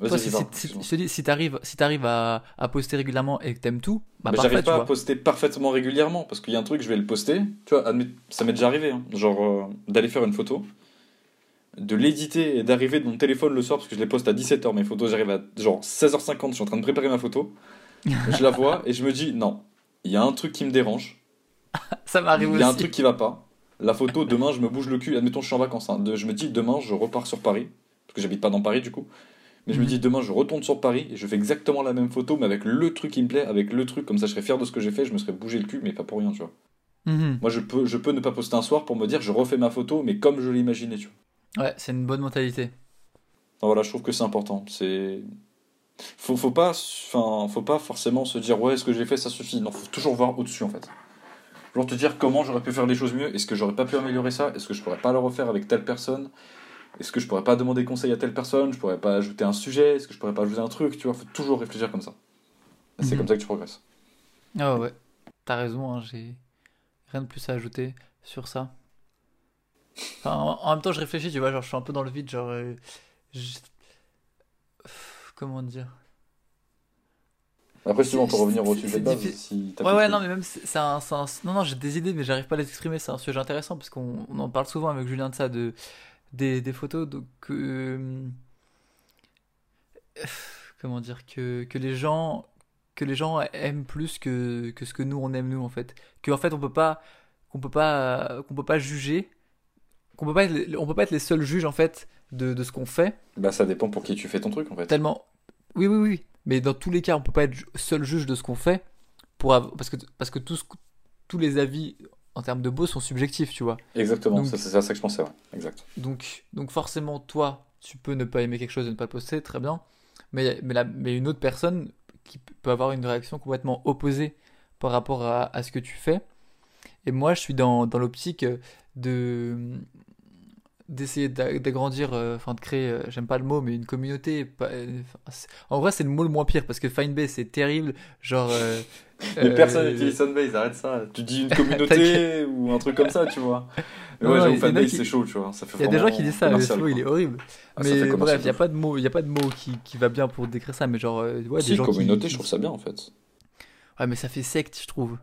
Toi, si, si, si, t'arrives si à, à poster régulièrement et que t'aimes tout, bah Mais j'arrive tu pas à poster parfaitement régulièrement parce qu'il y a un truc, je vais le poster. Tu vois, ça m'est déjà arrivé, hein, genre euh, d'aller faire une photo, de l'éditer et d'arriver de mon téléphone le soir parce que je les poste à 17h mes photos, j'arrive à genre 16h50, je suis en train de préparer ma photo, je la vois et je me dis non, il y a un truc qui me dérange, Ça m'arrive il aussi. y a un truc qui va pas. La photo, demain je me bouge le cul, admettons je suis en vacances, hein, de- je me dis demain je repars sur Paris, parce que j'habite pas dans Paris du coup. Mais je me Mhm. dis, demain, je retourne sur Paris et je fais exactement la même photo, mais avec le truc qui me plaît, avec le truc, comme ça je serais fier de ce que j'ai fait, je me serais bougé le cul, mais pas pour rien, tu vois. Mhm. Moi, je peux, je peux ne pas poster un soir pour me dire, je refais ma photo, mais comme je l'ai imaginé, tu vois. Ouais, c'est une bonne mentalité. Enfin, voilà, je trouve que c'est important. C'est. Faut, faut pas, enfin, faut pas forcément se dire, ouais, ce que j'ai fait, ça suffit. Non, faut toujours voir au-dessus, en fait. Toujours te dire comment j'aurais pu faire les choses mieux, est-ce que j'aurais pas pu améliorer ça, est-ce que je pourrais pas le refaire avec telle personne, est-ce que je pourrais pas demander conseil à telle personne, je pourrais pas ajouter un sujet, est-ce que je pourrais pas ajouter un truc, tu vois, faut toujours réfléchir comme ça. C'est Mhm. comme ça que tu progresses. Ah ouais, t'as raison, hein, j'ai rien de plus à ajouter sur ça. Enfin, en, en même temps, je réfléchis, tu vois, genre je suis un peu dans le vide, genre. euh, je- Comment dire? Après, peut C'est- revenir au sujet de base, si Ouais, ouais, non, mais même, c'est un, un- Non, non, j'ai des idées, mais j'arrive pas à les exprimer. C'est un sujet intéressant parce qu'on on en parle souvent avec Julien de ça, de, des, des photos. Donc, euh, comment dire, que, que les gens, que les gens aiment plus que, que ce que nous on aime nous en fait. Que en fait on peut pas, qu'on peut pas, qu'on peut pas juger, qu'on peut pas être, on peut pas être les seuls juges en fait de, de ce qu'on fait. Bah, ça dépend pour qui tu fais ton truc, en fait. Tellement. Oui, oui, oui. Mais dans tous les cas, on peut pas être seul juge de ce qu'on fait pour parce que parce que tous tous les avis en termes de beau sont subjectifs, tu vois. Exactement, ça, c'est à ça que je pensais, ouais. Exact. Donc donc forcément toi, tu peux ne pas aimer quelque chose et ne pas le poster, très bien. Mais mais la- mais une autre personne qui peut avoir une réaction complètement opposée par rapport à, à ce que tu fais. Et moi, je suis dans dans l'optique de d'essayer d'a- d'agrandir, euh, enfin de créer, euh, j'aime pas le mot, mais une communauté. euh, en vrai, c'est le mot le moins pire parce que Finebase c'est terrible. Genre. euh, Mais euh, personne n'utilise Sunbase, arrête ça. Tu dis une communauté ou un truc comme ça, tu vois. Mais ouais, j'avoue, Fanbase, c'est chaud, tu vois. Il y a des gens qui disent ça, le mot il est horrible. Ah, mais bref, il n'y a pas de mot, y a pas de mot qui, qui va bien pour décrire ça, mais genre, ouais, Si, des gens communauté, je trouve ça bien en fait. Ouais, mais ça fait secte, je trouve.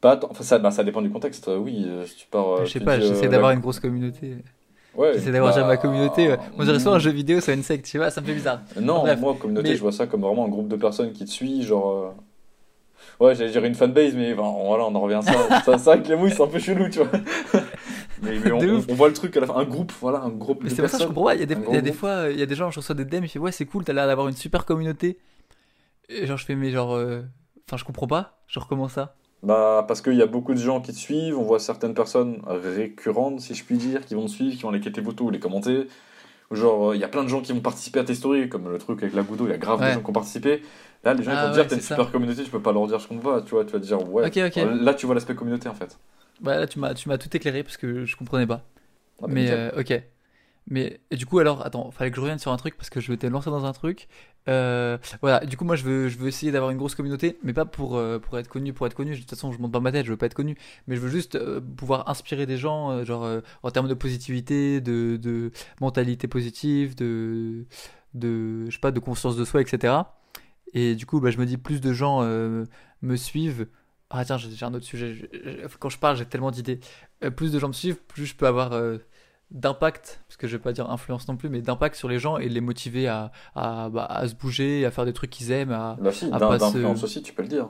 Pas tant- enfin, ça, bah, ça dépend du contexte, euh, oui. euh, Si tu pars. euh, je sais pas, j'essaie euh, d'avoir la- une grosse communauté. Ouais, J'essaie d'avoir bah, déjà ma communauté. On dirait soit un mm. jeu vidéo, soit une secte, tu vois, ça me fait bizarre. Non, Bref, moi, communauté, mais- je vois ça comme vraiment un groupe de personnes qui te suit, genre. Ouais, j'allais dire une fanbase, mais ben, voilà, on en revient à ça. ça c'est vrai que les mouilles, c'est un peu chelou, tu vois. mais mais on, voit le truc à la fin. Un groupe, voilà, un groupe Mais c'est pour ça que je comprends pas. Il y a des, Un il y gros a des groupe. fois, il y a des gens, je reçois des DM, ils font ouais, c'est cool, t'as l'air d'avoir une super communauté. Et genre, je fais, mais genre, euh, enfin, je comprends pas. Genre, comment ça? Bah, parce qu'il y a beaucoup de gens qui te suivent, on voit certaines personnes récurrentes, si je puis dire, qui vont te suivre, qui vont liker tes photos ou les commenter. Genre, euh, il y a plein de gens qui vont participer à tes stories, comme le truc avec la Goudo, il y a grave Ouais. de gens qui ont participé. Là, les gens Ah vont te ouais, dire, t'as une ça. super communauté, tu peux pas leur dire je compte pas, tu vois, tu vas te dire, ouais. Là, tu vois l'aspect communauté en fait. Bah là, tu m'as, tout éclairé parce que je comprenais pas. Ah, bah, Mais euh, ok. Mais du coup alors attends, fallait que je revienne sur un truc parce que je m'étais lancé dans un truc. Euh, voilà, du coup moi je veux je veux essayer d'avoir une grosse communauté, mais pas pour euh, pour être connu pour être connu. De toute façon je monte pas ma tête, je veux pas être connu, mais je veux juste euh, pouvoir inspirer des gens, genre en termes de positivité, de de mentalité positive, de de je sais pas de conscience de soi, etc. Et du coup bah je me dis plus de gens me suivent. Ah tiens j'ai un autre sujet. Je- je- Quand je parle j'ai tellement d'idées. Plus de gens me suivent, plus je peux avoir d'impact, parce que je vais pas dire influence non plus, mais d'impact sur les gens et les motiver à, à, bah, à se bouger, à faire des trucs qu'ils aiment. À... Bah, si, à pas se- aussi, tu peux le dire.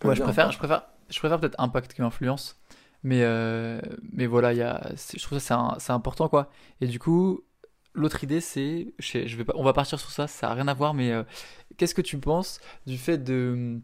Peux Ouais, le je dire, préfère, hein. je préfère, je préfère peut-être impact que influence, mais, euh, mais voilà, il y a, je trouve ça c'est important quoi. Et du coup, l'autre idée c'est, je, sais- je vais pas, on va partir sur ça, ça a rien à voir, mais euh, qu'est-ce que tu penses du fait de,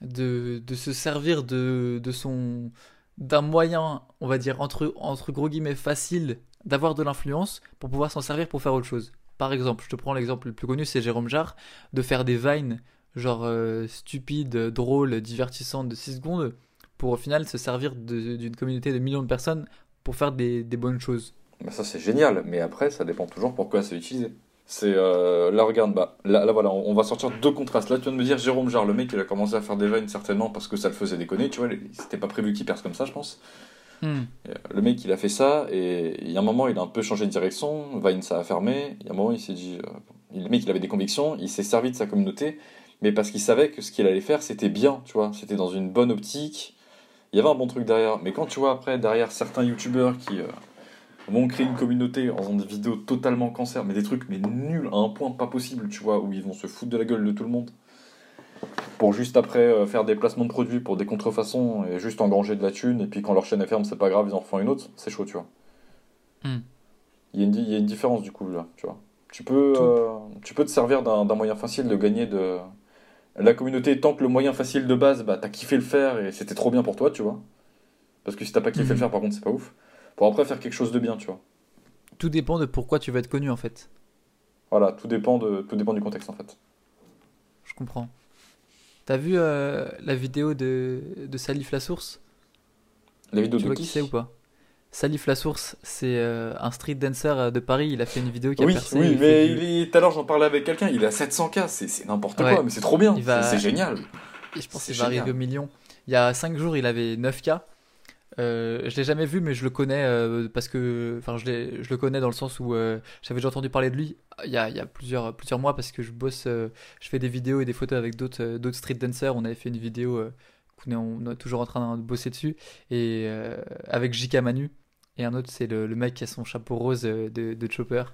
de, de se servir de, de son, d'un moyen, on va dire entre, entre gros guillemets facile d'avoir de l'influence pour pouvoir s'en servir pour faire autre chose. Par exemple, je te prends l'exemple le plus connu, c'est Jérôme Jarre, de faire des vines genre euh, stupides, drôles, divertissantes de 6 secondes pour au final se servir d'une communauté de millions de personnes pour faire des, bonnes choses. Ça c'est génial, mais après ça dépend toujours pourquoi c'est utilisé. C'est euh, là regarde bah là, là, voilà on on va sortir deux contrastes. Là tu viens de me dire Jérôme Jarre le mec il a commencé à faire des vannes certainement parce que ça le faisait déconner tu vois c'était pas prévu qu'il perce comme ça je pense. Hmm. Euh, Le mec il a fait ça et il y a un moment il a un peu changé de direction Vine ça a fermé il y a un moment il s'est dit euh, le mec il avait des convictions il s'est servi de sa communauté mais parce qu'il savait que ce qu'il allait faire c'était bien tu vois c'était dans une bonne optique il y avait un bon truc derrière mais quand tu vois après derrière certains youtubeurs qui euh, vont créer une communauté en faisant des vidéos totalement cancer, mais des trucs mais nuls à un point pas possible, tu vois, où ils vont se foutre de la gueule de tout le monde. Pour juste après euh, faire des placements de produits pour des contrefaçons et juste engranger de la thune, et puis quand leur chaîne est ferme, c'est pas grave, ils en refont une autre, c'est chaud, tu vois. Hmm. Il y, a une, di- il y a une différence du coup là, tu vois. Tu peux, euh, tu peux te servir d'un moyen facile de gagner de la communauté tant que le moyen facile de base, bah t'as kiffé le faire et c'était trop bien pour toi, tu vois. Parce que si t'as pas kiffé Mhm. le faire, par contre, c'est pas ouf. Pour après faire quelque chose de bien, tu vois. Tout dépend de pourquoi tu veux être connu en fait. Voilà, tout dépend de, tout dépend du contexte en fait. Je comprends. T'as vu euh, la vidéo de, de Salif La Source? La vidéo Tu de vois qui qui? c'est ou pas? Salif La Source, c'est euh, un street dancer euh, de Paris. Il a fait une vidéo qui a Oui, percé. oui, mais du- il est- tout à l'heure j'en parlais avec quelqu'un, il est à 700k, c'est n'importe Ouais. quoi, mais c'est trop bien, va- c'est génial. Et je pense qu'il va arriver au million. Il y a 5 jours, il avait 9K. Euh, je l'ai jamais vu, mais je le connais euh, parce que. Enfin, je, le connais dans le sens où euh, j'avais déjà entendu parler de lui il y a, il y a plusieurs, plusieurs mois parce que je bosse. je fais des vidéos et des photos avec d'autres d'autres street dancers. On avait fait une vidéo qu'on est, on est toujours en train de bosser dessus. Et avec JK Manu. Et un autre, c'est le, le mec qui a son chapeau rose de, de Chopper.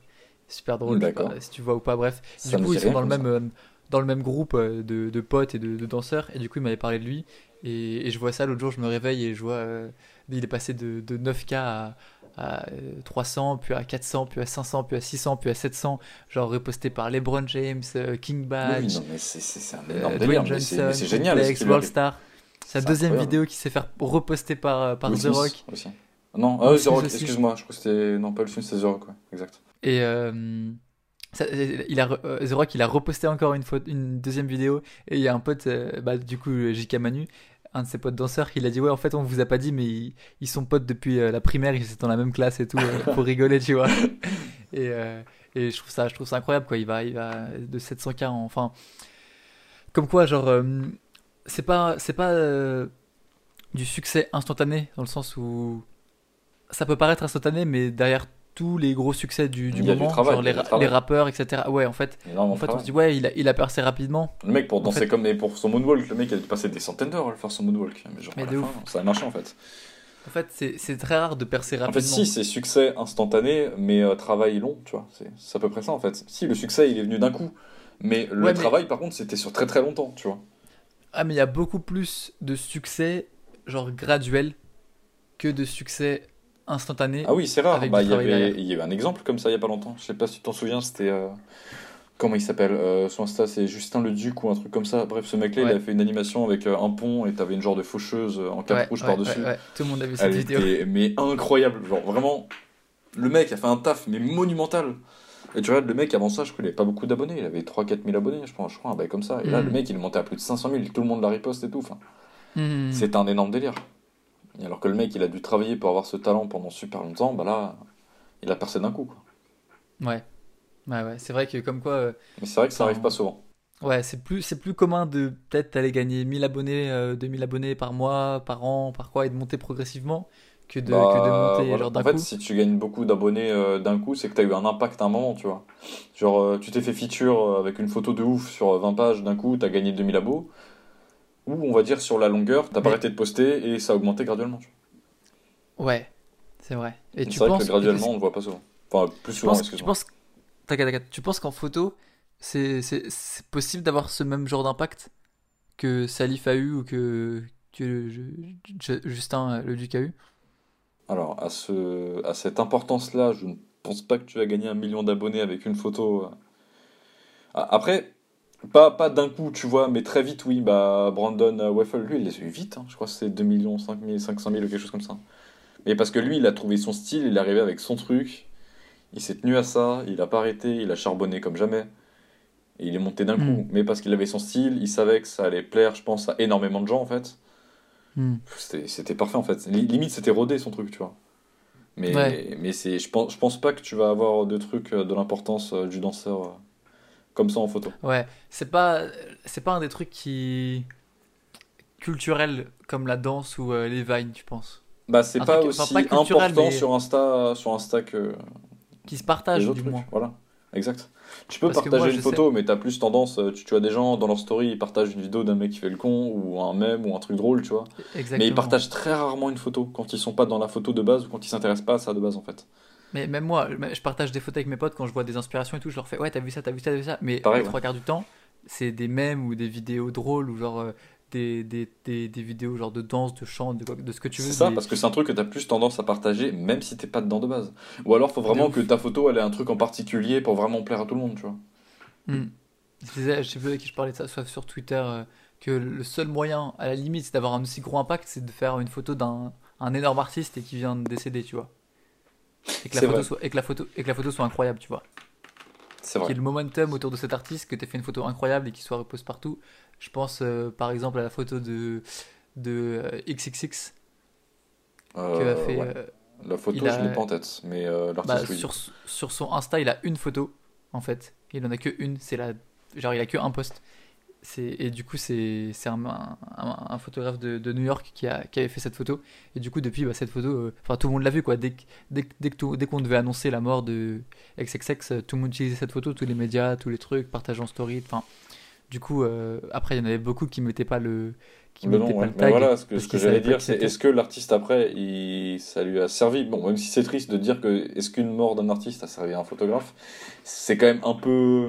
Super drôle, si tu vois ou pas. Bref, Ça du coup, ils sont dans le même, dans le même groupe euh, de, de potes et de, de danseurs. Et du coup, il m'avait parlé de lui. Et, et je vois ça l'autre jour, je me réveille et je vois. euh, il est passé de, de 9K à, à, euh, 300, puis à 400, puis à 500, puis à 600, puis à 700. Genre reposté par LeBron James, euh, King Oui, Badge, non, mais c'est c'est- c'est un euh, énorme délire, mais c'est Johnson, mais c'est génial. Worldstar. C'est la C'est deuxième incroyable. vidéo qui s'est fait reposter par, euh, par Will The Smith Rock. aussi. Non, ah, The Rock, excuse-moi, je crois que c'était. Non, pas Will Smith, c'est The Rock, ouais, exact. Et euh, ça- il a, euh, The Rock, il a reposté encore une, faute, une deuxième vidéo. Et il y a un pote, euh, bah, du coup, JK Manu, un de ses potes danseurs, qui l'a dit Ouais, en fait, on vous a pas dit, mais ils, ils sont potes depuis euh, la primaire, ils étaient dans la même classe et tout, euh, pour rigoler, tu vois. Et, euh, et je trouve ça, je trouve ça incroyable, quoi. Il va, il va de 700K, en- enfin. Comme quoi, genre, euh, c'est pas, c'est pas euh, du succès instantané, dans le sens où ça peut paraître instantané, mais derrière tous les gros succès du, du a du moment, travail, genre les, ra- rappeurs, etc. Ouais, en fait, en fait on se dit, ouais, il a, il a percé rapidement. Le mec, pour en danser fait- comme. Pour son moonwalk, le mec a dû passer des centaines d'heures à le faire son moonwalk. Mais genre, Mais à la de fin, ça a marché en fait. En fait, c'est très rare de percer En rapidement. fait, si, c'est succès instantané, mais euh, travail long, tu vois. C'est à peu près ça en fait. Si, le succès, il est venu d'un coup. Mais le Ouais, mais- travail, par contre, c'était sur très très longtemps, tu vois. Ah, mais il y a beaucoup plus de succès, genre graduel, que de succès instantané. Ah oui, c'est rare. Bah, il y avait, il un exemple comme ça il y a pas longtemps. Je sais pas si tu t'en souviens, c'était. euh, Comment il s'appelle euh, Son Insta, c'est Justin le Duc ou un truc comme ça. Bref, ce mec-là, il a fait une animation avec euh, un pont et t'avais une genre de faucheuse euh, en cape Ouais, rouge ouais, par-dessus. Tout le monde a vu cette Elle vidéo. était mais incroyable, genre vraiment le mec a fait un taf mais monumental. Et tu regardes le mec avant ça, je crois qu'il avait pas beaucoup d'abonnés, il avait 3-4 000 abonnés, je pense, je crois, un bail comme ça. Et là, le mec il monté à plus de 500 000, tout le monde la riposte et tout. Enfin, Mhm. c'est un énorme délire. Et alors que le mec il a dû travailler pour avoir ce talent pendant super longtemps, bah là, il a percé d'un coup. Quoi. Ouais. Ouais, ouais. C'est vrai que comme quoi. euh, Mais c'est vrai que ça arrive pas souvent. Ouais, c'est plus, c'est plus commun de peut-être aller gagner 1000 abonnés, euh, 2000 abonnés par mois, par an, par quoi, et de monter progressivement que de, que de Bah, monter voilà. genre d'un en fait, coup. si tu gagnes beaucoup d'abonnés euh, d'un coup, c'est que tu as eu un impact à un moment, tu vois. Genre, euh, tu t'es fait feature avec une photo de ouf sur 20 pages, d'un coup, tu as gagné 2000 abos. Ou, on va dire, sur la longueur, t'as pas Mais- arrêté de poster et ça a augmenté graduellement. Ouais, c'est vrai. Et tu C'est vrai penses que graduellement, on le voit pas souvent. Enfin, plus tu souvent, penses, tu excuse-moi. penses, t'inquiète, t'inquiète. tu penses qu'en photo, c'est, possible d'avoir ce même genre d'impact que Salif a eu ou que, que Ju- Ju- Justin euh, le Duc a eu? Alors, à, ce, à cette importance-là, je ne pense pas que tu vas gagner un million d'abonnés avec une photo. euh. Après, pas, pas d'un coup, tu vois, mais très vite, oui. Bah, Brandon euh, Waffle, lui, il les a eu vite. hein. Je crois que c'est 2 millions, 5 000, 500 000 ou quelque chose comme ça. Mais parce que lui, il a trouvé son style, il est arrivé avec son truc. Il s'est tenu à ça, il a pas arrêté, il a charbonné comme jamais. Et il est monté d'un Mm. coup. Mais parce qu'il avait son style, il savait que ça allait plaire, je pense, à énormément de gens, en fait. Hmm. C'était parfait en fait. Li- Limite c'était rodé son truc, tu vois. Mais, Ouais. mais c'est, je pense, je pense pas que tu vas avoir de trucs euh, de l'importance euh, du danseur comme ça en photo. Ouais, c'est pas, c'est pas un des trucs qui culturels comme la danse ou euh, les vines, tu penses, Bah c'est pas truc- aussi enfin, pas culturel, important mais- sur Insta, sur Insta que qui se autres du trucs. moins. Voilà, exact. Tu peux Parce partager moi, une photo, mais t'as plus tendance, euh, tu, tu as des gens dans leur story, ils partagent une vidéo d'un mec qui fait le con ou un mème ou un truc drôle, tu vois. Exactement. Mais ils partagent très rarement une photo quand ils sont pas dans la photo de base ou quand ils s'intéressent pas à ça de base en fait. Mais même moi, je partage des photos avec mes potes quand je vois des inspirations et tout, je leur fais ouais, t'as vu ça, t'as vu ça, t'as vu ça. Mais Pareil, les ouais. trois quarts du temps, c'est des mèmes ou des vidéos drôles ou genre euh, des, des, des, des vidéos genre de danse, de chant, de, quoi- de ce que tu veux. C'est ça, mais- parce que c'est un truc que t'as plus tendance à partager, même si t'es pas dedans de base. Ou alors, faut vraiment que ta photo, elle ait un truc en particulier pour vraiment plaire à tout le monde, tu vois. Hmm. Je disais, je sais plus avec qui je parlais de ça, soit sur Twitter, euh, que le seul moyen, à la limite, c'est d'avoir un aussi gros impact, c'est de faire une photo d'un un énorme artiste et qui vient de décéder, tu vois. Et que la, photo vrai. soit, et que la photo et que la photo soit incroyable, tu vois. C'est Qu'il y vrai. ait le momentum autour de cet artiste, que tu fait une photo incroyable et qu'il soit repose partout. Je pense euh, par exemple à la photo de, de euh, XXX que Euh, a fait. ouais. euh, La photo, a- je l'ai pas en tête, mais euh, bah, l'artiste, oui. sur, sur son Insta, il a une photo en fait. Il en a que une, c'est la genre il a que un post. Et du coup c'est un, un, un- photographe de, de New York qui a qui avait fait cette photo. Et du coup depuis bah, cette photo euh, enfin tout le monde l'a vu quoi. Dès dès dès qu'on devait annoncer la mort de XXX euh, tout le monde utilisait cette photo. Tous les médias tous les trucs partageant story enfin du coup euh, après il y en avait beaucoup qui mettaient pas le qui mettaient nom, pas le Mais tag voilà, ce que, ce que j'allais dire, c'est est-ce que l'artiste après, il, ça lui a servi? Bon, même si c'est triste de dire que est-ce qu'une mort d'un artiste a servi à un photographe, c'est quand même un peu.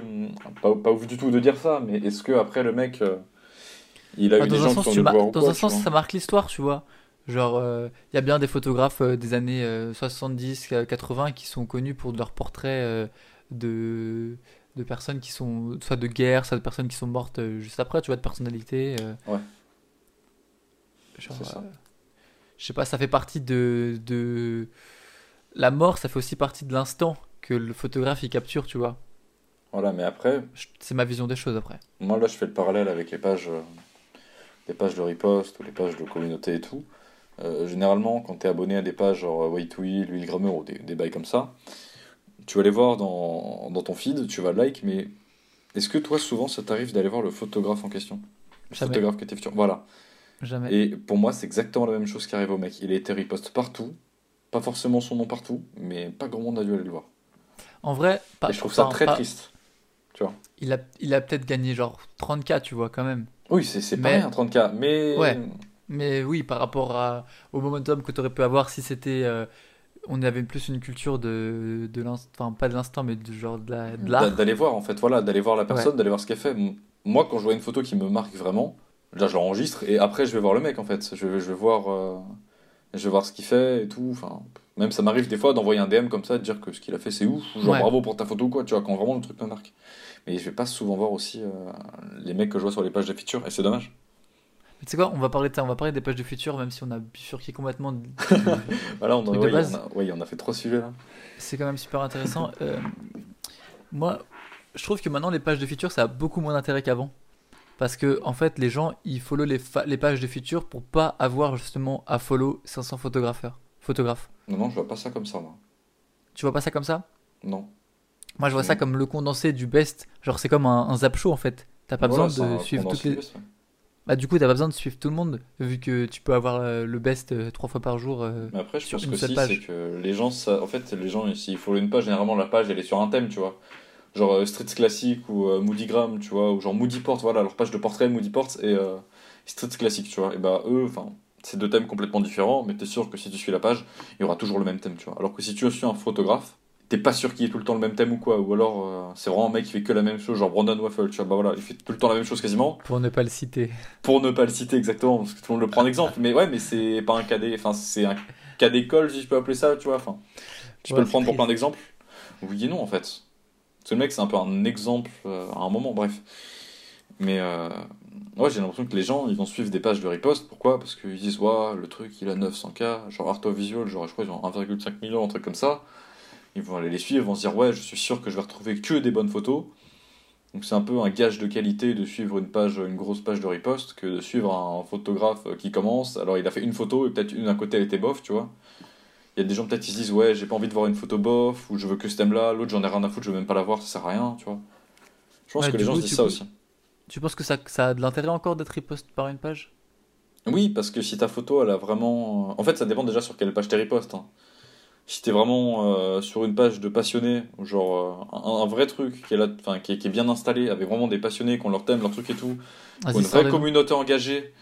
Pas, pas ouf du tout de dire ça, mais est-ce que après le mec, euh, il a Bah, eu dans des un gens sens, qui dans quoi, un sens, ça marque l'histoire, tu vois. Genre, il y a bien des photographes euh, des années euh, 70, euh, 80 qui sont connus pour leurs portraits euh, de, de personnes qui sont soit de guerre, soit de personnes qui sont mortes euh, juste après, tu vois, de personnalités. euh. Ouais. Genre, C'est ça. euh, je sais pas, ça fait partie de, de. La mort, ça fait aussi partie de l'instant que le photographe il capture, tu vois. Voilà, mais après, C'est ma vision des choses après. Moi, là, je fais le parallèle avec les pages, euh, les pages de riposte ou les pages de communauté et tout. Généralement, quand tu es abonné à des pages genre Way to Heal, Will Grammer ou des, des bails comme ça, tu vas les voir dans, dans ton feed, tu vas like, mais est-ce que toi, souvent, ça t'arrive d'aller voir le photographe en question? Le Jamais. photographe que t'es futur. Voilà. Jamais. Et pour moi, c'est exactement la même chose qui arrive au mec. Il a été riposte partout, pas forcément son nom partout, mais pas grand monde a dû aller le voir. En vrai, pas, Et je trouve ça très pas- triste. Il a, il a peut-être gagné genre 30K, tu vois, quand même. Oui, c'est pas rien, 30K, mais. Ouais. Mais oui, par rapport à, au momentum que tu aurais pu avoir si c'était. euh, on avait plus une culture de, de l'instant. Enfin, pas de l'instant, mais de genre de la-. D'aller voir en fait, voilà, d'aller voir la personne, d'aller voir ce qu'elle fait. Moi, quand je vois une photo qui me marque vraiment, là je l'enregistre et après je vais voir le mec en fait. Je, vais- je vais voir, euh, je vais voir ce qu'il fait et tout. Enfin, même ça m'arrive des fois d'envoyer un DM comme ça, de dire que ce qu'il a fait c'est ouf, ou genre Ouais. bravo pour ta photo quoi, tu vois, quand vraiment le truc me marque. Mais je vais pas souvent voir aussi euh, les mecs que je vois sur les pages de feature et c'est dommage. Tu sais quoi, on va parler de ça, on va parler des pages de futur, même si on a bifurqué complètement. de- Voilà, on, a, Truc de ouais, base. on a, ouais, on a fait trois sujets là. C'est quand même super intéressant. Euh, moi, je trouve que maintenant les pages de feature ça a beaucoup moins d'intérêt qu'avant. Parce que en fait, les gens ils follow les, fa- les pages de feature pour pas avoir justement à follow 500 photographeurs. Photographes. Non, non, je vois pas ça comme ça moi. Tu vois pas ça comme ça? Non. Moi, je vois ça Mm. comme le condensé du best. Genre, c'est comme un, un zap show en fait. T'as pas Voilà, besoin de suivre toutes les. du best, ouais. Bah, du coup, t'as pas besoin de suivre tout le monde, vu que tu peux avoir euh, le best euh, trois fois par jour. euh. Mais après, je sur pense une que seule si, page. c'est que les gens, ça, en fait, les gens, s'ils follow une page, généralement la page elle est sur un thème, tu vois. Genre euh, Streets Classic ou euh, Moodygram, tu vois, ou genre Moody Ports, voilà, leur page de portrait Moody Ports et euh, Streets Classic, tu vois. Et bah, eux, enfin, c'est deux thèmes complètement différents, mais t'es sûr que si tu suis la page, il y aura toujours le même thème, tu vois. Alors que si tu suis un photographe, t'es pas sûr qu'il y ait tout le temps le même thème ou quoi, ou alors euh, c'est vraiment un mec qui fait que la même chose, genre Brandon Waffle, tu vois, bah voilà, il fait tout le temps la même chose quasiment. Pour ne pas le citer. Pour ne pas le citer exactement, parce que tout le monde le prend en exemple. Mais ouais, mais c'est pas un d'é- enfin c'est un cas d'école, si je peux appeler ça, tu vois. Enfin, tu Ouais, peux le prendre pour plein d'exemples. Oui et non, en fait. Le mec, c'est un peu un exemple euh, à un moment, bref. Mais euh, ouais, j'ai l'impression que les gens, ils vont suivre des pages de riposte. Pourquoi? Parce qu'ils disent, ouais, le truc, il a 900K, genre Art of Visual, genre, je crois, ils ont 1,5 million, un truc comme ça. Ils vont aller les suivre, ils vont se dire, ouais, je suis sûr que je vais retrouver que des bonnes photos. Donc c'est un peu un gage de qualité de suivre une page, une grosse page de riposte que de suivre un photographe qui commence. Alors il a fait une photo et peut-être une à côté elle était bof, tu vois. Il y a des gens peut-être qui se disent ouais j'ai pas envie de voir une photo bof ou je veux que ce thème là, l'autre j'en ai rien à foutre, je veux même pas la voir, ça sert à rien, tu vois. Je pense Ouais, que les gens coup, se disent ça aussi. Tu penses que ça, ça a de l'intérêt encore d'être riposte par une page? Oui, parce que si ta photo elle a vraiment. En fait ça dépend déjà sur quelle page t'es riposte. hein. Si t'es vraiment euh, sur une page de passionnés, genre euh, un, un vrai truc qui est, là, qui, est, qui est bien installé, avec vraiment des passionnés qui ont leur thème, leur truc et tout, Pour une vraie communauté engagée,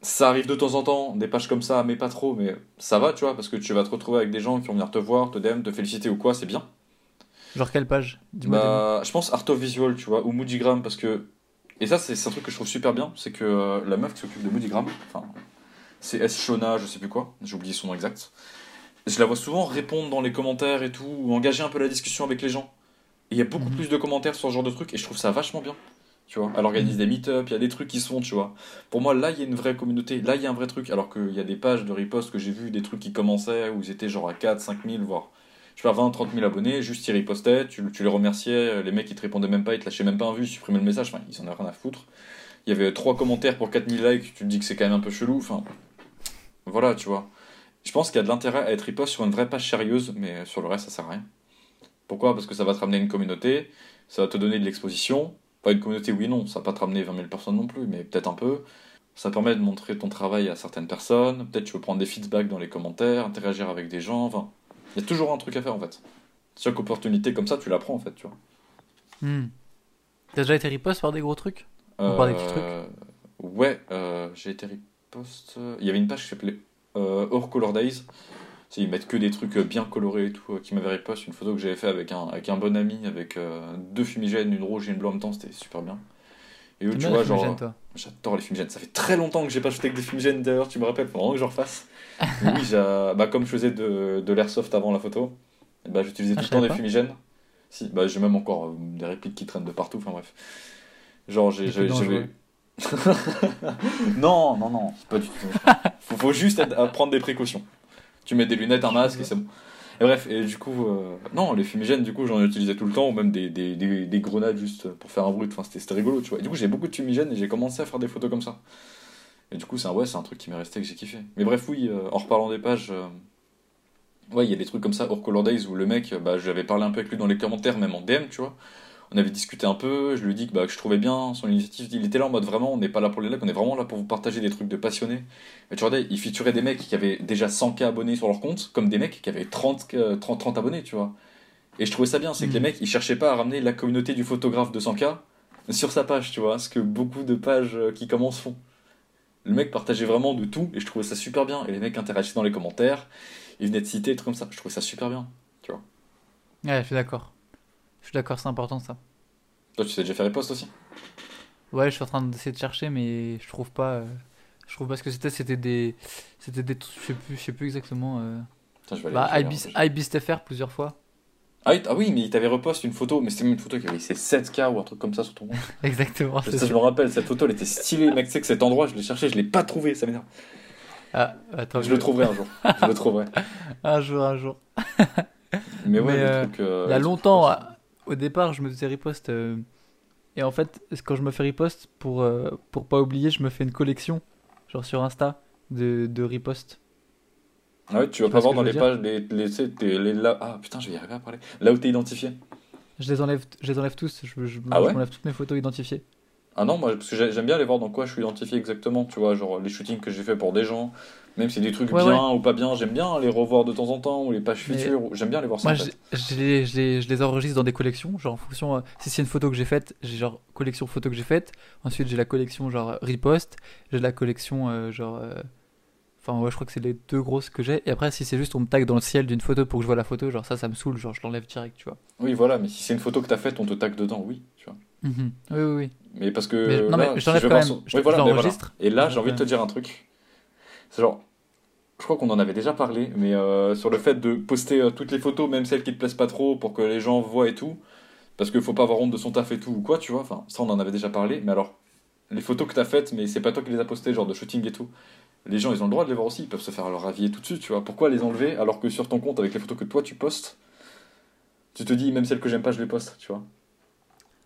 ça arrive de temps en temps, des pages comme ça, mais pas trop, mais ça va, tu vois, parce que tu vas te retrouver avec des gens qui vont venir te voir, te DM, te féliciter ou quoi, c'est bien. Genre quelle page. Bah, je pense Art of Visual, tu vois, ou Moodygram, parce que Et ça, c'est un truc que je trouve super bien, c'est que euh, la meuf qui s'occupe de Moodigram, enfin, c'est S. Shona, je sais plus quoi, j'ai oublié son nom exact. Je la vois souvent répondre dans les commentaires et tout, ou engager un peu la discussion avec les gens. Et il y a beaucoup Mhm. plus de commentaires sur ce genre de trucs, et je trouve ça vachement bien. Tu vois, elle organise des meet-up, il y a des trucs qui se font, tu vois. Pour moi, là, il y a une vraie communauté, là, il y a un vrai truc. Alors qu'il y a des pages de repost que j'ai vu, des trucs qui commençaient, où ils étaient genre à 4, 5 000, voire, je sais pas, 20, 30 000 abonnés, juste ils ripostaient, tu, tu les remerciais, les mecs ils te répondaient même pas, ils te lâchaient même pas un vu, ils supprimaient le message, enfin, ils en avaient rien à foutre. Il y avait trois commentaires pour 4000 likes, tu te dis que c'est quand même un peu chelou, enfin, voilà, tu vois. Je pense qu'il y a de l'intérêt à être riposte sur une vraie page sérieuse, mais sur le reste, ça sert à rien. Pourquoi? Parce que ça va te ramener une communauté, ça va te donner de l'exposition. Pas une communauté, oui, non, ça va pas te ramener 20 000 personnes non plus, mais peut-être un peu. Ça permet de montrer ton travail à certaines personnes. Peut-être tu peux prendre des feedbacks dans les commentaires, interagir avec des gens. Enfin, il y a toujours un truc à faire en fait. Chaque opportunité comme ça, tu la prends en fait, tu vois. Hmm. T'as déjà été riposte par des gros trucs? Ou par des petits trucs? Euh, Ouais, euh, j'ai été riposte. Il y avait une page qui s'appelait Hors Color Days. C'est- Ils mettent que des trucs bien colorés et tout. euh, qui m'avait riposte une photo que j'avais fait avec un, avec un bon ami, avec euh, deux fumigènes, une rouge et une bleue en même temps. C'était super bien. Et eux, tu vois, genre. J'adore les fumigènes. Ça fait très longtemps que j'ai pas shooté avec des fumigènes d'ailleurs, tu me rappelles, vraiment que je refasse. Oui, bah, comme je faisais de, de l'airsoft avant la photo, bah, j'utilisais Ah, tout le temps des fumigènes. Si, bah, j'ai même encore euh, des répliques qui traînent de partout, enfin bref. Genre, j'ai. J'avais- non, non, non, c'est pas du tout. faut, faut juste être- à prendre des précautions. Tu mets des lunettes, un masque et c'est bon. Et bref, et du coup, euh, non, les fumigènes, du coup, j'en utilisais tout le temps, ou même des, des, des, des grenades juste pour faire un bruit. Enfin, c'était rigolo, tu vois. Et du coup, j'ai beaucoup de fumigènes et j'ai commencé à faire des photos comme ça. Et du coup, c'est un, ouais, un truc qui m'est resté que j'ai kiffé. Mais bref, oui, euh, en reparlant des pages, euh, ouais, il y a des trucs comme ça, hors Color Days, où le mec, bah, j'avais parlé un peu avec lui dans les commentaires, même en DM, tu vois. On avait discuté un peu, je lui ai dit que, bah, que je trouvais bien son initiative. Il était là en mode vraiment, on n'est pas là pour les likes, on est vraiment là pour vous partager des trucs de passionnés. Mais tu regardais, il featurait des mecs qui avaient déjà 100k abonnés sur leur compte, comme des mecs qui avaient 30, euh, 30, 30 abonnés, tu vois. Et je trouvais ça bien, c'est que les mecs, ils cherchaient pas à ramener la communauté du photographe de 100k sur sa page, tu vois, ce que beaucoup de pages euh, qui commencent font. Le mec partageait vraiment de tout, et je trouvais ça super bien. Et les mecs interagissaient dans les commentaires, ils venaient de citer, des trucs comme ça. Je trouvais ça super bien. Ouais, je suis d'accord. Je suis d'accord, c'est important ça. Toi, tu sais déjà faire les posts aussi? Ouais, je suis en train d'essayer de chercher, mais je trouve pas. euh, Je trouve pas ce que c'était. C'était des. C'était des. trucs- Je sais plus, je sais plus exactement. euh, Putain, je vais Bah. IBISTFR plusieurs fois. Ah, oui, ah oui, mais il t'avait repost une photo, mais c'était même une photo qui avait ses 7K ou un truc comme ça sur ton compte. Exactement. Ça, je me rappelle, cette photo, elle était stylée, mec. Tu sais que cet endroit, je l'ai cherché, je l'ai pas trouvé, ça m'énerve. Ah, attends, Je le trouverai un jour. Je le trouverai. Un jour, un jour. Mais ouais, Mais, le euh, truc. euh, Il y a longtemps. Au départ, je me faisais riposte. euh, et en fait, quand je me fais riposte, pour, euh, pour pas oublier, je me fais une collection, genre sur Insta, de, de riposte. Ah ouais, tu vas pas voir dans les pages, les, les, là. Ah putain, je vais y arriver à parler. Là où t'es identifié. Je les enlève, je les enlève tous. Je, je, Ah ouais je m'enlève toutes mes photos identifiées. Ah non, moi, parce que j'ai- j'aime bien aller voir dans quoi je suis identifié exactement, tu vois, genre les shootings que j'ai fait pour des gens, même si c'est des trucs Ouais, bien ou pas bien, j'aime bien les revoir de temps en temps, ou les pages futures, j'aime bien les voir ça Moi, en je, fait. je les, je les- je les enregistre dans des collections, genre en fonction. euh, si c'est une photo que j'ai faite, j'ai genre collection photo que j'ai faite. Ensuite, j'ai la collection genre riposte. J'ai la collection euh, genre. euh, Enfin, ouais, je crois que c'est les deux grosses que j'ai. Et après, si c'est juste on me tag dans le ciel d'une photo pour que je vois la photo, genre ça, ça me saoule, genre je l'enlève direct, tu vois. Oui, voilà, mais si c'est une photo que t'as faite, on te tag dedans, oui, tu vois. Mhm. Oui, oui, oui. Mais parce que. Mais- non, là, mais je si vais quand même. son- Je- Oui, voilà, je mais voilà. l'enregistre. Et là, Je j'ai envie de te dire un truc. C'est genre. Je crois qu'on en avait déjà parlé, mais euh, sur le fait de poster euh, toutes les photos, même celles qui te plaisent pas trop, pour que les gens voient et tout. Parce qu'il faut pas avoir honte de son taf et tout, ou quoi, tu vois. Enfin, ça, on en avait déjà parlé. Mais alors, les photos que t'as faites, mais c'est pas toi qui les as postées, genre de shooting et tout. Les gens, ils ont le droit de les voir aussi, ils peuvent se faire leur avis tout de suite, tu vois. Pourquoi les enlever alors que sur ton compte, avec les photos que toi tu postes, tu te dis, même celles que j'aime pas, je les poste, tu vois.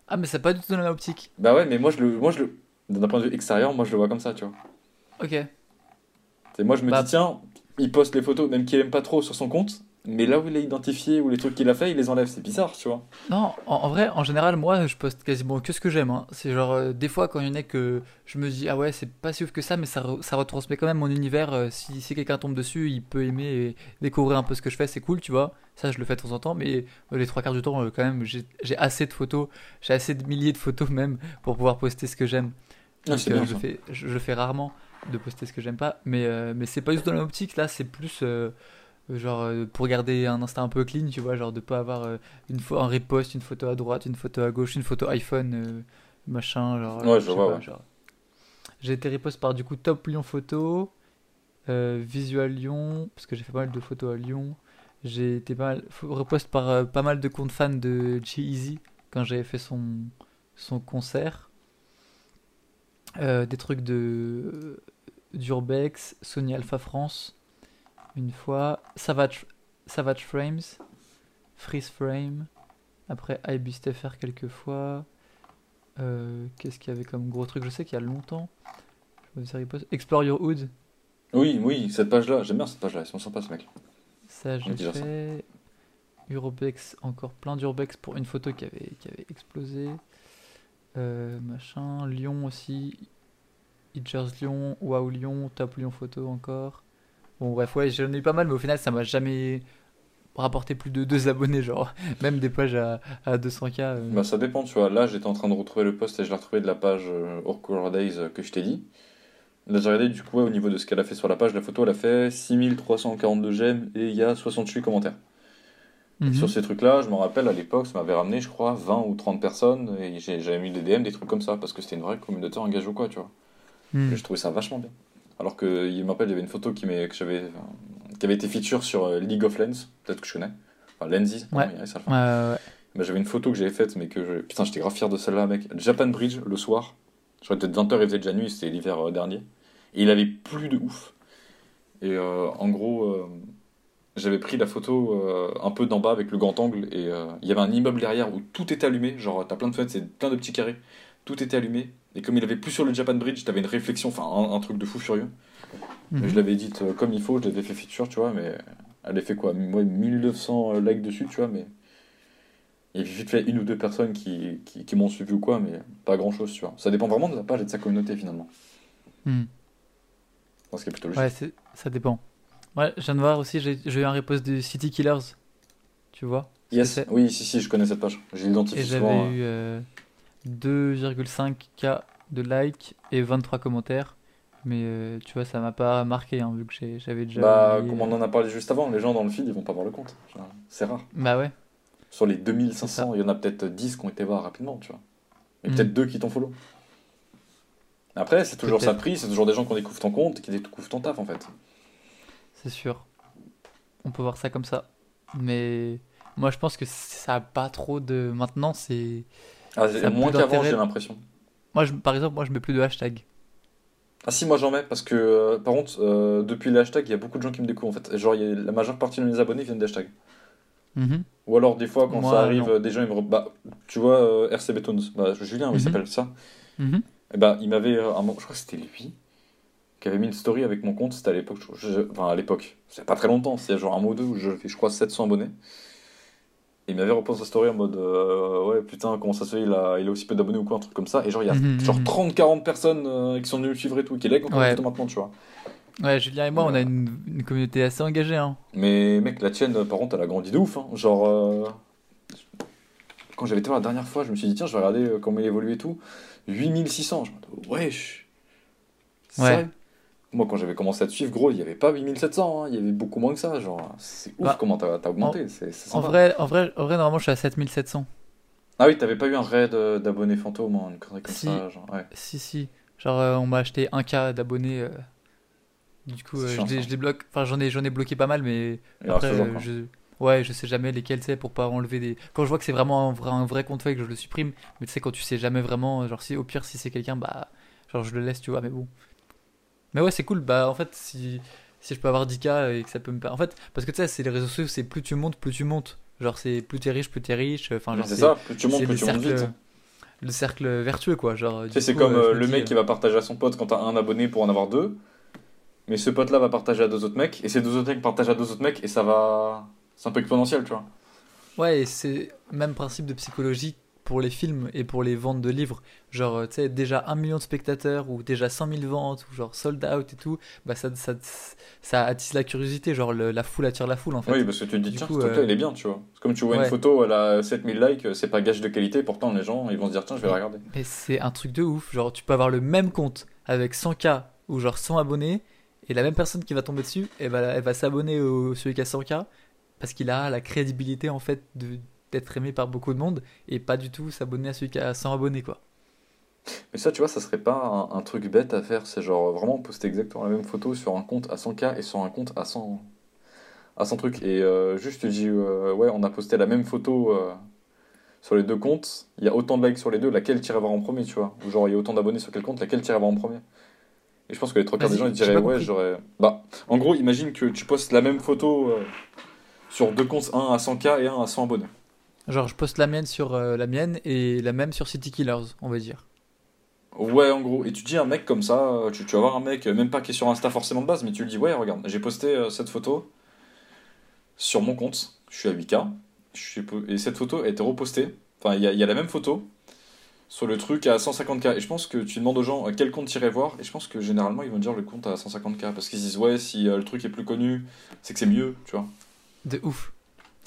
Ah, mais c'est pas du tout dans la même optique. Bah ouais, mais moi, je le, moi, je le, d'un point de vue extérieur, moi, je le vois comme ça, tu vois. Ok. C'est moi, je me Bah- dis, tiens, il poste les photos, même qu'il aime pas trop sur son compte, mais là où il est identifié ou les trucs qu'il a fait, il les enlève. C'est bizarre, tu vois. Non, en, en vrai, en général, moi, je poste quasiment que ce que j'aime. hein. C'est genre, euh, des fois, quand il y en a que je me dis, ah ouais, c'est pas si ouf que ça, mais ça, re- ça retransmet quand même mon univers. euh, si si quelqu'un tombe dessus, il peut aimer et découvrir un peu ce que je fais, c'est cool, tu vois. Ça, je le fais de temps en temps, mais euh, les trois quarts du temps, quand même, j'ai assez de photos, j'ai assez de milliers de photos même pour pouvoir poster ce que j'aime. Ah, je, je, je fais rarement de poster ce que j'aime pas, mais, euh, mais c'est pas juste dans l'optique, là, c'est plus euh, genre euh, pour garder un Insta un peu clean, tu vois, genre de pas avoir une fois un repost, une photo à droite, une photo à gauche, une photo iPhone, machin. Genre, Ouais, je vois, pas, ouais. genre. J'ai été repost par du coup Top Lyon Photo, Visual Lyon, parce que j'ai fait pas mal de photos à Lyon. J'ai été pas mal, repost par pas mal de comptes fans de G-Eazy quand j'avais fait son, son concert. Euh, des trucs de d'Urbex, Sony Alpha France, une fois, Savage, Savage Frames, Freeze Frame, après IBSTFR quelques fois. Euh, Qu'est-ce qu'il y avait comme gros truc? Je sais qu'il y a longtemps. Explore Your Hood, Oui, oui, cette page-là, j'aime bien cette page-là, ils sont sympas ce mec. ça j'ai fait. Urbex, encore plein d'Urbex pour une photo qui avait, qui avait explosé. Euh, machin, Lyon aussi. Itchers Lyon, Wow Lyon, Top Lyon Photo encore. Bon, bref, ouais, j'en ai eu pas mal, mais au final, ça m'a jamais rapporté plus de 2 abonnés, genre. Même des pages à, à 200k. euh. Bah ça dépend, tu vois. Là, j'étais en train de retrouver le post et je l'ai retrouvé de la page euh, Days euh, que je t'ai dit. Là, j'ai regardé du coup au niveau de ce qu'elle a fait sur la page. La photo, elle a fait 6342 j'aime et il y a 68 commentaires. Et Mhm. Sur ces trucs-là, je me rappelle à l'époque, ça m'avait ramené, je crois, 20 ou 30 personnes et j'avais mis des DM, des trucs comme ça parce que c'était une vraie communauté engagée ou quoi, tu vois. Mhm. Et je trouvais ça vachement bien. Alors que, il me rappelle, il y avait une photo qui, m'est- que j'avais, enfin, qui avait été feature sur euh, League of Legends, peut-être que je connais. Enfin, Lenses, Ouais. non, ça, le Ouais, bah, j'avais une photo que j'avais faite, mais que je... Putain, j'étais grave fier de celle-là, mec. Japan Bridge, le soir. Je crois que peut-être 20h, il faisait déjà nuit, c'était l'hiver euh, dernier. Et il avait plu de ouf. Et euh, en gros, j'avais pris la photo euh, un peu d'en bas avec le grand angle. Et euh, il y avait un immeuble derrière où tout était allumé. Genre, t'as plein de fenêtres, c'est plein de petits carrés. Tout était allumé. Et comme il avait plus sur le Japan Bridge, t'avais une réflexion, enfin un, un truc de fou furieux. Mhm. Je l'avais dit comme il faut, je l'avais fait feature, tu vois, mais elle avait fait quoi? Moi, 1900 likes dessus, tu vois, mais. Il y avait vite fait une ou deux personnes qui, qui, qui m'ont suivi ou quoi, mais pas grand chose, tu vois. Ça dépend vraiment de la page et de sa communauté finalement. Mhm. Ce qui est plutôt logique. Ouais, ça dépend. Ouais, je viens de voir aussi, j'ai eu un repost de City Killers. Tu vois yes, oui, si, si, je connais cette page. J'ai Et identifié j'avais souvent. euh, eu euh, 2,5k de likes et 23 commentaires. Mais euh, tu vois, ça m'a pas marqué, hein, vu que j'avais déjà. Bah, oublié, comme on euh. en a parlé juste avant, les gens dans le feed, ils vont pas voir le compte. C'est rare. Bah ouais. Sur les C'est 2500, il y en a peut-être 10 qui ont été voir rapidement, tu vois. Et Mm. peut-être deux qui t'ont follow. Après, c'est toujours ça prix, c'est toujours des gens qui découvrent ton compte, qui découvrent ton taf en fait. C'est sûr. On peut voir ça comme ça. Mais moi, je pense que ça a pas trop de. Maintenant, c'est. Ah, moins qu'avant, j'ai l'impression. Moi, je- par exemple, moi, je mets plus de hashtag. Ah si, moi j'en mets, parce que euh, par contre, euh, depuis les hashtags, il y a beaucoup de gens qui me découvrent en fait. Genre, il y a- la majeure partie de mes abonnés viennent des hashtags. Mhm. Ou alors, des fois, quand Moi, ça arrive, non. des gens, ils me. re- Bah, tu vois, euh, RCB Tones, bah, Julien, oui, il Mhm. s'appelle ça. Mhm. Et bah, il m'avait. euh, je crois que c'était lui qui avait mis une story avec mon compte, c'était à l'époque. Enfin, à l'époque, c'est pas très longtemps, c'est genre un mois ou deux où je fais, je crois, 700 abonnés. Et il m'avait reposé sa story en mode euh, Ouais, putain, comment ça se fait, il a, il a aussi peu d'abonnés ou quoi, un truc comme ça. Et genre, il y a Mhm, genre mhm. 30-40 personnes euh, qui sont venues suivre et tout, qui like encore Ouais. maintenant, tu vois. Ouais, Julien et moi, on a une, une communauté assez engagée. Hein. Mais mec, la tienne, par contre, elle a grandi de ouf. hein. Genre, euh, quand j'avais été voir la dernière fois, je me suis dit, tiens, je vais regarder comment il évolue et tout. 8600. Je me dis, wesh. Ouais. Moi, quand j'avais commencé à te suivre, gros, il n'y avait pas 8700. hein. Il y avait beaucoup moins que ça. Genre, c'est ouf Bah, comment t'as augmenté. En vrai, en, vrai, en vrai, normalement, je suis à 7700. Ah oui, t'avais pas eu un raid euh, d'abonnés fantômes, hein, une connerie comme Si. ça. Genre, ouais. Si, si. Genre, euh, on m'a acheté 1K d'abonnés. euh, Du coup, euh, je, chiant, les, ça. je les bloque. Enfin, j'en ai, j'en ai bloqué pas mal, mais en après, je... Ouais, je sais jamais lesquels c'est pour pas enlever des. Quand je vois que c'est vraiment un vrai, un vrai compte fake, je le supprime. Mais tu sais, quand tu sais jamais vraiment, genre, si au pire, si c'est quelqu'un, bah. Genre, je le laisse, tu vois, mais bon. Mais ouais, c'est cool. Bah, en fait, si, si je peux avoir 10K et que ça peut me. En fait, parce que tu sais, c'est les réseaux sociaux, c'est plus tu montes, plus tu montes. Genre, c'est plus t'es riche, plus t'es riche. Enfin, genre, c'est ça, plus tu montes, plus tu montes cercle, vite. le cercle vertueux, quoi. Genre, Tu sais, c'est comme euh, le mec qui va partager à son pote quand t'as un abonné pour en avoir deux. Mais ce pote-là va partager à deux autres mecs, et ces deux autres mecs partagent à deux autres mecs, et ça va. C'est un peu exponentiel, tu vois. Ouais, et c'est même principe de psychologie pour les films et pour les ventes de livres. Genre, euh, tu sais, déjà un million de spectateurs ou déjà 100 000 ventes ou genre sold out et tout, bah ça, ça, ça attise la curiosité. Genre, le- la foule attire la foule en fait. Oui, parce que tu te dis, Du tiens, coup, ce truc-là, euh, est bien, tu vois. Comme tu vois ouais. une photo, elle a 7000 likes, c'est pas gage de qualité, pourtant les gens, ils vont se dire, tiens, je vais la regarder. Mais c'est un truc de ouf. Genre, tu peux avoir le même compte avec 100K ou genre 100 abonnés et la même personne qui va tomber dessus, elle va, elle va s'abonner au celui qui a 100K parce qu'il a la crédibilité en fait de d'être aimé par beaucoup de monde et pas du tout s'abonner à celui qui a 100 abonnés quoi. Mais ça, tu vois, ça serait pas un, un truc bête à faire. C'est genre vraiment poster exactement la même photo sur un compte à 100K et sur un compte à 100, à 100 trucs. Et euh, juste, tu dis, euh, ouais, on a posté la même photo euh, sur les deux comptes. Il y a autant de likes sur les deux. Laquelle t'irais voir en premier, tu vois? Ou genre, il y a autant d'abonnés sur quel compte, laquelle t'irais voir en premier? Et je pense que les trois quarts des gens, ils diraient, ouais, j'aurais. Bah, en gros, imagine que tu postes la même photo sur deux comptes, un à 100K et un à 100 abonnés. Genre, je poste la mienne sur euh, la mienne et la même sur City Killers, on va dire. Ouais, en gros. Et tu dis un mec comme ça, euh, tu, tu vas voir un mec, euh, même pas qui est sur Insta forcément de base, mais tu lui dis, ouais, regarde, j'ai posté euh, cette photo sur mon compte, je suis à 8K, je suis, po- et cette photo a été repostée, enfin, il y a, il y a la même photo sur le truc à 150K. Et je pense que tu demandes aux gens à quel compte t'irais voir, et je pense que généralement ils vont dire le compte à 150K, parce qu'ils se disent, ouais, si euh, le truc est plus connu, c'est que c'est mieux, tu vois. De ouf.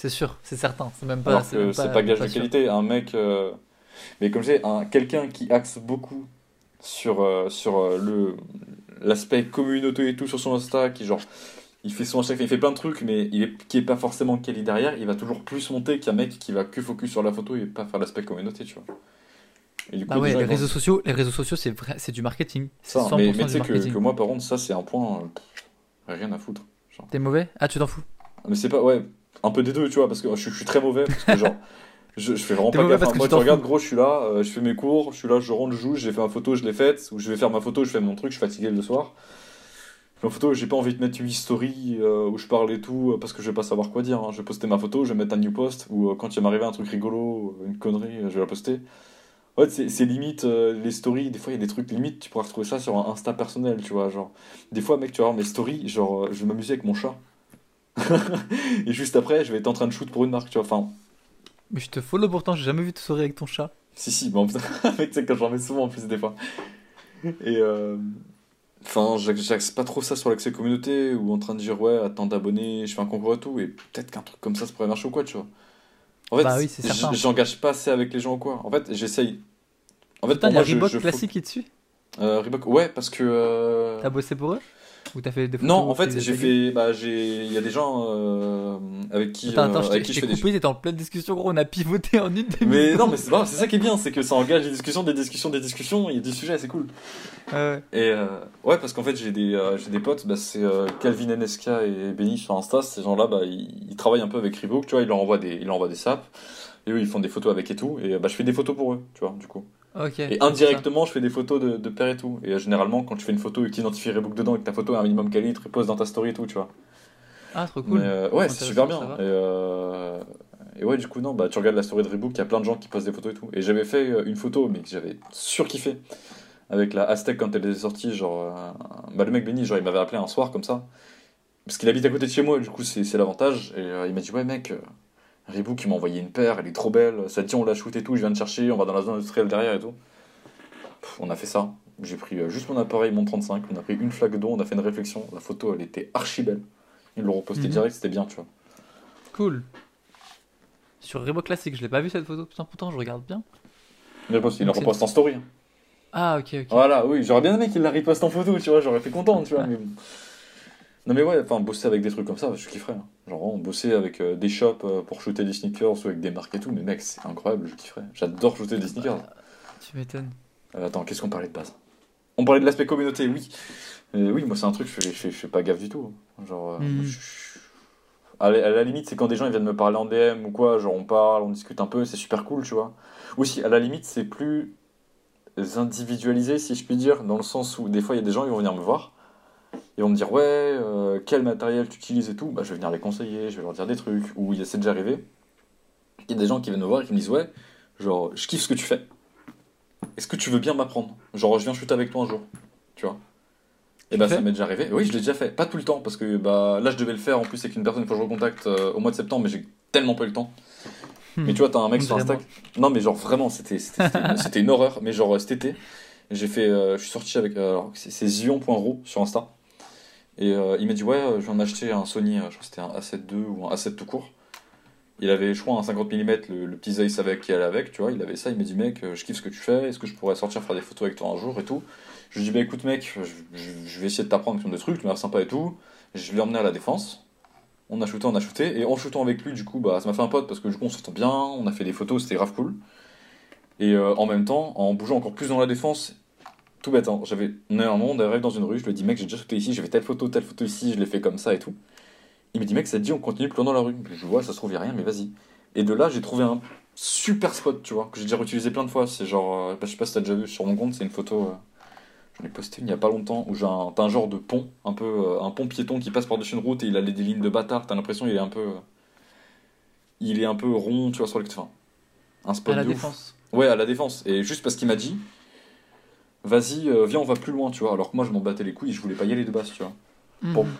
C'est sûr, c'est certain. C'est même pas. C'est pas gage de qualité. Un mec. euh, Mais comme je disais, un... quelqu'un qui axe beaucoup sur, euh, sur euh, le l'aspect communauté et tout sur son Insta, qui genre. Il fait son il fait plein de trucs, mais il est, qui est pas forcément quali derrière, il va toujours plus monter qu'un mec qui va que focus sur la photo et pas faire l'aspect communauté, tu vois. Et du Bah les ouais, les réseaux sociaux, les réseaux sociaux, c'est c'est du marketing. C'est Ça, 100% mais, mais tu sais que, moi, par contre, ça, c'est un point. euh, rien à foutre. T'es mauvais? Ah, tu t'en fous. Mais c'est pas, ouais, un peu des deux, tu vois, parce que je, je suis très mauvais, parce que genre, je, je fais vraiment pas gaffe. parce hein. Moi, tu regardes, gros, je suis là, euh, je fais mes cours, je suis là, je rentre, je joue, j'ai fait ma photo, je l'ai faite, ou je vais faire ma photo, je fais mon truc, je suis fatigué le soir. Je fais ma photo, j'ai pas envie de mettre une story euh, où je parle et tout, euh, parce que je vais pas savoir quoi dire. hein. Je vais poster ma photo, je vais mettre un new post, ou euh, quand il va m'arriver un truc rigolo, une connerie, je vais la poster. En fait, c'est limite les stories. Des fois, il y a des trucs limite, tu pourras retrouver ça sur un Insta personnel, tu vois. Genre, des fois, mec, tu vas voir mes stories, genre, je vais m'amuser avec mon chat. et juste après, je vais être en train de shoot pour une marque, tu vois. Enfin, Mais je te follow pourtant, j'ai jamais vu te sourire avec ton chat. si, si, bon, mec, sais, quand j'en mets souvent en plus, des fois. Et, euh, enfin, j'ax- j'axe pas trop ça sur l'accès communauté ou en train de dire, ouais, attends d'abonnés, je fais un concours et tout. Et peut-être qu'un truc comme ça, ça pourrait marcher ou quoi, tu vois. En fait, Bah oui, c'est j'engage pas assez avec les gens ou quoi. En fait, j'essaye. En fait, Putain, pour y moi, Reebok je classique qui est dessus? Euh, Reebok, ouais, parce que. euh, T'as bossé pour eux? Ou t'as fait des photos Non, en fait j'ai fait. Bah, j'ai. Il y a des gens euh, avec qui, Attends, euh, attends, je avec je t'ai des coupé, t'étais en pleine discussion, gros, on a pivoté en une demi Mais non, mais c'est ça qui est bien, c'est que ça engage des discussions, des discussions, des discussions, il y a des sujets, c'est cool. Ouais. Et euh, ouais, parce qu'en fait, j'ai des, euh, j'ai des potes, bah, c'est euh, Calvin NSK et Benny sur Insta, ces gens-là, bah, ils, ils travaillent un peu avec Reebok, tu vois, ils leur envoient des, ils leur envoient des saps, et eux, ils font des photos avec et tout, et euh, bah, je fais des photos pour eux, tu vois, du coup. Et indirectement, je fais des photos de, de père et tout. Et euh, généralement, quand tu fais une photo et que tu identifies Reebok dedans et que ta photo a un minimum quali, tu reposes dans ta story et tout, tu vois. Ah, trop cool. Mais, euh, ouais, c'est super bien. Et, euh, et ouais, du coup, non, bah, tu regardes la story de Reebok, il y a plein de gens qui postent des photos et tout. Et j'avais fait une photo, mais que j'avais surkiffé, avec la Aztec quand elle est sortie. Genre, bah, le mec Benny, genre, il m'avait appelé un soir comme ça. Parce qu'il habite à côté de chez moi, du coup, c'est l'avantage. Et il m'a dit, ouais, mec, Reebok, il m'a envoyé une paire, elle est trop belle. Ça te dit, on la shoot et tout, je viens de chercher, on va dans la zone industrielle derrière et tout. Pff, on a fait ça. J'ai pris euh, juste mon appareil, mon 35, on a pris une flaque d'eau, on a fait une réflexion. La photo, elle était archi belle. Ils l'ont reposté Mhm. direct, c'était bien, tu vois. Cool. Sur Reebok classique, je l'ai pas vu cette photo. Putain, pourtant, je regarde bien. Il la reposte en story. Ah, ok, ok. Voilà, oui, j'aurais bien aimé qu'il la riposte en photo, tu vois, j'aurais été content, tu vois, mais bon. Non mais ouais, enfin, bosser avec des trucs comme ça, je kifferais. hein. Genre, vraiment, bosser avec euh, des shops euh, pour shooter des sneakers ou avec des marques et tout, mais mec, c'est incroyable, je kifferais. J'adore shooter des sneakers. Tu m'étonnes. Euh, attends, qu'est-ce qu'on parlait de base? On parlait de l'aspect communauté, oui. Oui, moi c'est un truc, je fais, je pas gaffe du tout. Genre, Mhm. je- je- à, la, à la limite, c'est quand des gens ils viennent me parler en DM ou quoi, genre on parle, on discute un peu, c'est super cool, tu vois. Ou si, à la limite, c'est plus individualisé, si je puis dire, dans le sens où des fois il y a des gens qui vont venir me voir, ils vont me dire ouais, euh, quel matériel tu utilises et tout, bah je vais venir les conseiller, je vais leur dire des trucs, ou il c'est déjà arrivé. Il y a des gens qui viennent me voir et qui me disent ouais, genre je kiffe ce que tu fais. Est-ce que tu veux bien m'apprendre? Genre je viens shooter avec toi un jour, tu vois? Et bah ça m'est déjà arrivé. Oui, je l'ai déjà fait, pas tout le temps parce que bah là je devais le faire en plus avec une personne que je recontacte euh, au mois de septembre, mais j'ai tellement pas eu le temps. Hmm. Mais tu vois, t'as un mec sur Insta. Non, mais genre vraiment, c'était une horreur. Mais genre cet été, j'ai fait, euh, je suis sorti avec, euh, c'est zion.ro sur Insta. Et euh, il m'a dit ouais, euh, je viens d'acheter un Sony, euh, je crois que c'était un A7 II ou un A7 tout court. Il avait, je crois, un 50 mm, le, petit Zeiss avec qui allait avec, tu vois. Il avait ça. Il m'a dit mec, je kiffe ce que tu fais. Est-ce que je pourrais sortir faire des photos avec toi un jour et tout? Je lui ai dit bah écoute mec, je, vais essayer de t'apprendre plein de trucs, tu m'as sympa et tout. Je l'ai emmené à la défense. On a shooté, on a shooté, et en shootant avec lui, du coup, bah, ça m'a fait un pote parce que du coup, on s'entend bien, on a fait des photos, c'était grave cool. Et en même temps, en bougeant encore plus dans la défense, tout bête, hein, j'avais, monde, on arrive dans une rue, je lui dis, mec, j'ai déjà sauté ici, j'ai fait telle photo, telle photo ici, je l'ai fait comme ça et tout. Il me dit, mec, ça te dit, on continue plus loin dans la rue. Je vois, ça se trouve, y a rien, mais vas-y. Et de là, j'ai trouvé un super spot, tu vois, que j'ai déjà utilisé plein de fois. C'est genre, euh, je sais pas si t'as déjà vu sur mon compte, c'est une photo, euh, j'en ai posté une il y a pas longtemps, où j'ai un, t'as un genre de pont, un peu, euh, un pont piéton qui passe par-dessus une route et il a des, des lignes de bâtard, t'as l'impression il est un peu, euh, il est un peu rond, tu vois, sur le, enfin, un spot À la de ouf. défense. Ouais, à la défense. Et juste parce qu'il m'a dit, vas-y, euh, viens, on va plus loin, tu vois. Alors que moi, je m'en battais les couilles, je voulais pas y aller de base, tu vois. Bon. Mhm.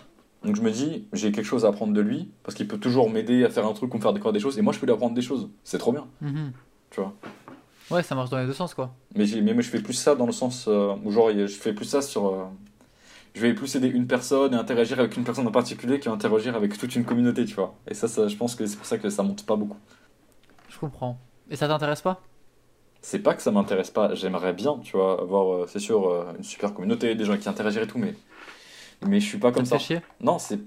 Donc je me dis, j'ai quelque chose à apprendre de lui, parce qu'il peut toujours m'aider à faire un truc ou me faire découvrir des choses, et moi, je peux lui apprendre des choses. C'est trop bien, Mhm. tu vois. Ouais, ça marche dans les deux sens, quoi. Mais, mais moi, je fais plus ça dans le sens euh, où, genre, je fais plus ça sur. euh, je vais plus aider une personne et interagir avec une personne en particulier que interagir avec toute une communauté, tu vois. Et ça, ça je pense que c'est pour ça que ça monte pas beaucoup. Je comprends. Et ça t'intéresse pas? C'est pas que ça m'intéresse pas, j'aimerais bien, tu vois, avoir, euh, c'est sûr, euh, une super communauté, des gens qui interagissent et tout, mais, mais je suis pas Ça comme te ça. fait chier? Non, c'est.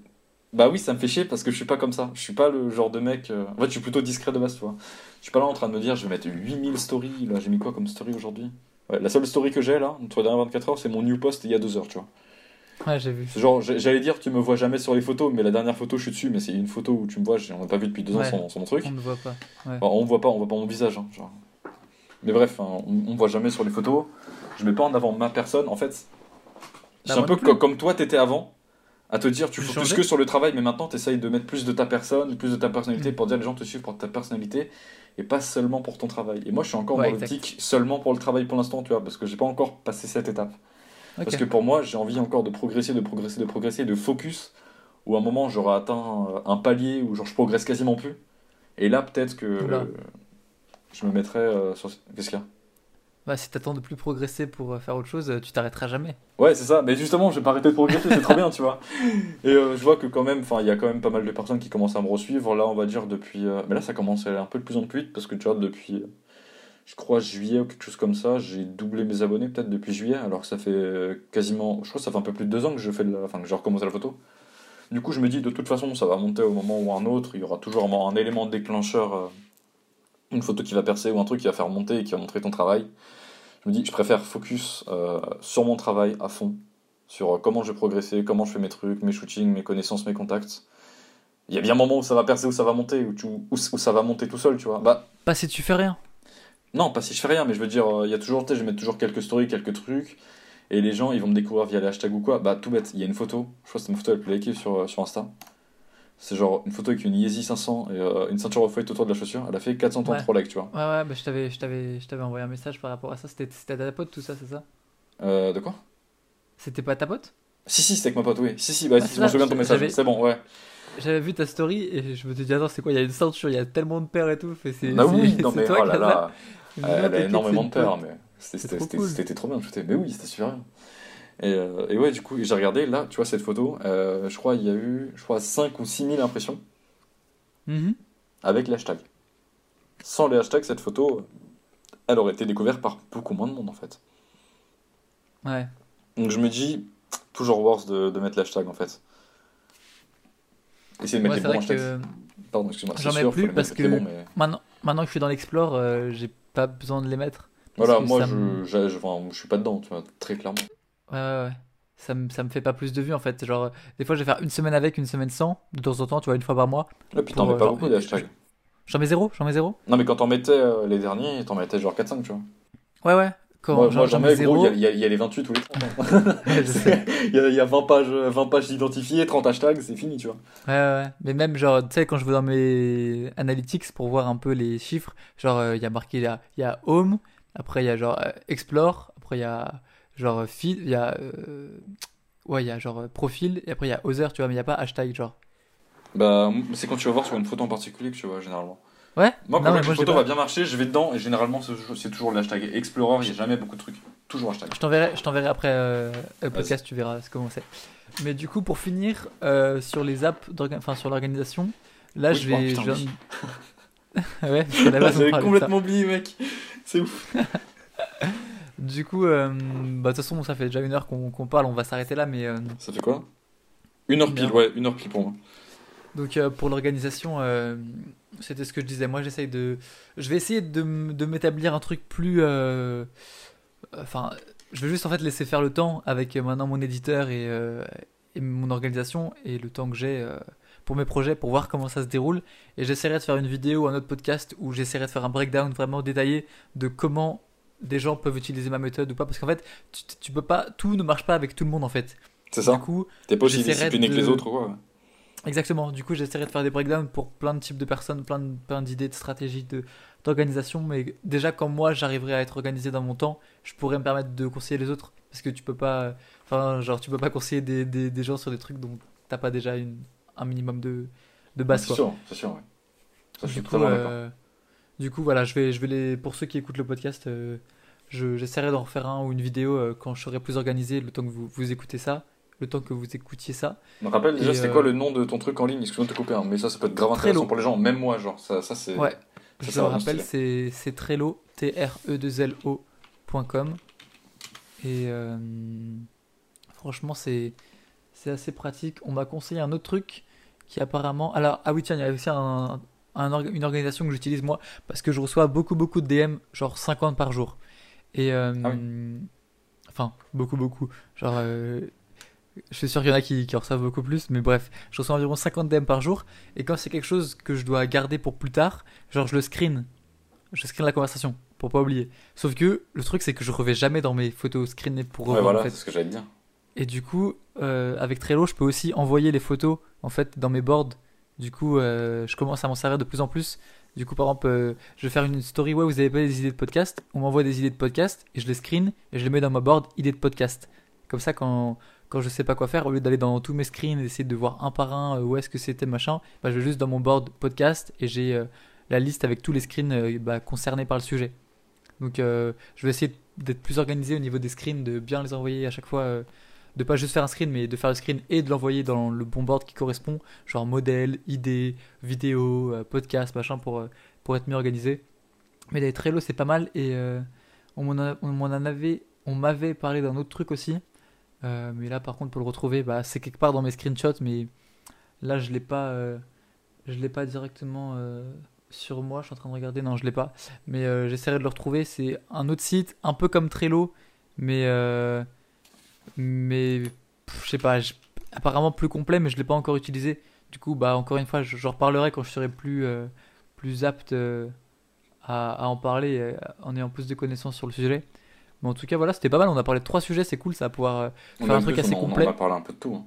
Bah oui, ça me fait chier parce que je suis pas comme ça. Je suis pas le genre de mec. euh, En fait, je suis plutôt discret de base, tu vois. Je suis pas là en train de me dire, je vais mettre 8000 stories. Là, j'ai mis quoi comme story aujourd'hui? Ouais, la seule story que j'ai là, sur les dernières 24 heures, c'est mon new post il y a 2 heures, tu vois. Ouais, j'ai vu. C'est genre, j'allais dire, tu me vois jamais sur les photos, mais la dernière photo, je suis dessus, mais c'est une photo où tu me vois, on n'a pas vu depuis 2 ans son, son truc. On ne voit pas. Ouais. Enfin, on voit pas, on voit pas mon visage. hein, genre. Mais bref, hein, on, on voit jamais sur les photos. Je mets pas en avant ma personne. En fait, c'est Bah, un peu plus. co- comme toi, t'étais avant, à te dire, tu focuses changé. que sur le travail, mais maintenant, t'essayes de mettre plus de ta personne, plus de ta personnalité pour dire les gens te suivent pour ta personnalité et pas seulement pour ton travail. Et moi, je suis encore Ouais, dans l'optique seulement pour le travail pour l'instant, tu vois, parce que j'ai pas encore passé cette étape. Parce que pour moi, j'ai envie encore de progresser, de progresser, de progresser, de focus, où à un moment, j'aurai atteint euh, un palier où genre, je progresse quasiment plus. Et là, peut-être que Oula. Je me mettrai euh, sur... Qu'est-ce qu'il y a? Bah, si t'attends de plus progresser pour euh, faire autre chose, euh, tu t'arrêteras jamais. Ouais, c'est ça. Mais justement, je vais pas arrêter de progresser, c'est trop bien, tu vois. Et euh, je vois que quand même, enfin, il y a quand même pas mal de personnes qui commencent à me resuivre. Là, on va dire depuis... euh, Mais là, ça commence à aller un peu de plus en plus vite, parce que tu vois, depuis... Je crois juillet ou quelque chose comme ça, j'ai doublé mes abonnés peut-être depuis juillet, alors que ça fait quasiment, je crois que ça fait un peu plus de deux ans que je fais de la, enfin que j'ai recommencé la photo. Du coup, je me dis de toute façon, ça va monter au moment ou un autre, il y aura toujours un, un élément déclencheur, euh, une photo qui va percer ou un truc qui va faire monter et qui va montrer ton travail. Je me dis, je préfère focus euh, sur mon travail à fond, sur euh, comment je vais progresser, comment je fais mes trucs, mes shootings, mes connaissances, mes contacts. Il y a bien un moment où ça va percer, où ça va monter, où, tu- où, où ça va monter tout seul, tu vois. Bah, Pas si tu fais rien. non, pas si je fais rien, mais je veux dire, euh, il y a toujours, je vais mettre toujours quelques stories, quelques trucs, et les gens, ils vont me découvrir via les hashtags ou quoi. Bah, tout bête, il y a une photo, je crois que c'est ma photo la plus likée sur, euh, sur Insta. C'est genre une photo avec une Yeezy 500 et euh, une ceinture off-white autour de la chaussure. Elle a fait 433 likes, tu vois. Ouais, ouais, bah, je t'avais, je t'avais, je t'avais envoyé un message par rapport à ça. C'était, c'était à ta pote, tout ça, c'est ça? Euh, de quoi? C'était pas ta pote? Si, si, c'était avec ma pote, oui. Si, si, bah, Ouais, si, je me souviens de ton message. C'est bon, ouais. J'avais vu ta story et je me suis dit, attends, c'est quoi? Il y a une ceinture, il y a tellement de paires et tout. C'est, Bah oui, non, mais toi oh là là. Elle a énormément de une mais c'était trop cool. trop bien de shooter. Mais oui, c'était super bien. Et, euh, et ouais, du coup, j'ai regardé, là, tu vois, cette photo, euh, je crois il y a eu, je crois, 5 ou 6 000 impressions. Mhm. avec les hashtags. Sans les hashtags, cette photo, elle aurait été découverte par beaucoup moins de monde, en fait. Ouais. Donc je me dis, toujours worse de, de mettre l'hashtag, en fait. Essayer de mettre Ouais, les bons hashtags. que Pardon, excuse-moi. j'en mets plus parce que- bons, mais- maintenant, maintenant que je suis dans l'Explore, euh, j'ai pas besoin de les mettre. Voilà, moi, je, me- je, je, enfin, je suis pas dedans, tu vois, très clairement. Ouais, ouais, ouais. Ça me, ça me fait pas plus de vues en fait. Genre, des fois je vais faire une semaine avec, une semaine sans, de temps en temps, tu vois, une fois par mois. Et puis t'en mets pas euh, beaucoup, genre, des hashtags. J'en mets zéro, j'en mets zéro. Non, mais quand t'en mettais euh, les derniers, t'en mettais genre 4-5, tu vois. Ouais, ouais. Quand moi, genre, moi, j'en mets, il y zéro. il y, a- il y a les 28 ou les 30. hein. Ouais, je sais. Il y, a, il y a 20 pages, 20 pages identifiées, 30 hashtags, c'est fini, tu vois. Ouais, ouais. Mais même, genre, tu sais, quand je vais dans mes analytics pour voir un peu les chiffres, genre, euh, il y a marqué, il y a, y a Home, après il y a genre euh, Explore, après il y a genre Feed, il y a. euh, ouais, il y a genre euh, Profil, et après il y a Other, tu vois, mais il n'y a pas hashtag, genre. Bah, c'est quand tu vas voir sur une photo en particulier que tu vois, généralement. Ouais? Moi, quand Non, mais moi, une photo va bien marcher, je vais dedans et généralement, c'est toujours le hashtag Explorer, il n'y a jamais beaucoup de trucs. Toujours hashtag. Je t'enverrai, je t'enverrai après euh, le podcast, tu verras comment c'est. Mais du coup, pour finir, euh, sur les apps, enfin sur l'organisation, là Oui, je oh, vais. putain, je ouais, J'avais complètement oublié, mec. C'est ouf. Du coup, euh, bah, de toute façon, ça fait déjà une heure qu'on parle, on va s'arrêter là, mais euh, Ça fait quoi? Une heure pile, ouais, une heure pile pour moi. Donc euh, pour l'organisation, c'était ce que je disais. Moi, j'essaye de, je vais essayer de, m'établir un truc plus, enfin, je vais juste en fait laisser faire le temps avec maintenant mon éditeur et, et mon organisation et le temps que j'ai pour mes projets pour voir comment ça se déroule. Et j'essaierai de faire une vidéo ou un autre podcast où j'essaierai de faire un breakdown vraiment détaillé de comment des gens peuvent utiliser ma méthode ou pas. Parce qu'en fait, tu, tu peux pas, tout ne marche pas avec tout le monde en fait. C'est Du ça coup, T'es pas aussi discipliné que de- les autres, quoi. Exactement. Du coup, j'essaierai de faire des breakdowns pour plein de types de personnes, plein de- plein d'idées, de stratégies, de d'organisation. Mais déjà, quand moi, j'arriverai à être organisé dans mon temps, je pourrais me permettre de conseiller les autres. Parce que tu peux pas, enfin, genre, tu peux pas conseiller des, des, des gens sur des trucs dont t'as pas déjà une, un minimum de, de base, c'est sûr, c'est sûr, ouais. Ça, je suis Du d'accord. Euh, du coup, voilà, je vais, je vais les, pour ceux qui écoutent le podcast, euh, je, j'essaierai d'en refaire un ou une vidéo euh, quand je serai plus organisé, le temps que vous, vous écoutez ça, le temps que vous écoutiez ça. Me rappelle déjà, c'était euh, quoi le nom de ton truc en ligne? Excuse-moi de te couper, hein, mais ça, ça peut être grave Trello. intéressant pour les gens, même moi, genre. Ça, ça c'est. Ouais. ça, Je le rappelle, c'est Trello, T-R-E-2-L-O.com. Et euh, franchement, c'est c'est assez pratique. On m'a conseillé un autre truc qui apparemment. Alors, ah oui, tiens, il y a aussi un, un orga- une organisation que j'utilise moi parce que je reçois beaucoup, beaucoup de DM, genre 50 par jour. Et. euh, Ah Enfin, beaucoup, beaucoup. Genre. euh, je suis sûr qu'il y en a qui, qui en reçoivent beaucoup plus, mais bref, je reçois environ 50 DM par jour. Et quand c'est quelque chose que je dois garder pour plus tard, genre je le screen. Je screen la conversation pour pas oublier. Sauf que le truc, c'est que je revais jamais dans mes photos screenées pour Ouais, revoir voilà, en fait. c'est ce que j'allais dire. Et du coup, euh, avec Trello, je peux aussi envoyer les photos en fait dans mes boards. Du coup, euh, je commence à m'en servir de plus en plus. Du coup, par exemple, euh, je vais faire une story. Ouais, vous avez pas des idées de podcast On m'envoie des idées de podcast et je les screen et je les mets dans ma board idées de podcast. Comme ça, quand, quand je sais pas quoi faire, au lieu d'aller dans tous mes screens et d'essayer de voir un par un euh, où est-ce que c'était machin, bah, je vais juste dans mon board podcast et j'ai la liste avec tous les screens bah, concernés par le sujet. Donc, je vais essayer d'être plus organisé au niveau des screens, de bien les envoyer à chaque fois. De pas juste faire un screen, mais de faire le screen et de l'envoyer dans le bon board qui correspond, genre modèle, idée, vidéo, euh, podcast, machin, pour, euh, pour être mieux organisé. Mais les Trello, c'est pas mal et euh, on m'en avait, on m'avait parlé d'un autre truc aussi. Euh, mais là, par contre, pour le retrouver, bah, c'est quelque part dans mes screenshots, mais là, je l'ai pas, je l'ai pas directement sur moi. Je suis en train de regarder, non, je l'ai pas. Mais j'essaierai de le retrouver. C'est un autre site, un peu comme Trello, mais mais je sais pas, apparemment plus complet, mais je l'ai pas encore utilisé. Du coup, bah encore une fois, je- j'en reparlerai quand je serai plus euh, plus apte euh, à, à en parler, euh, en ayant plus de connaissances sur le sujet. Mais en tout cas, voilà, c'était pas mal. On a parlé de trois sujets, c'est cool, ça va pouvoir On faire un truc assez on, complet. On a parlé un peu de tout. hein.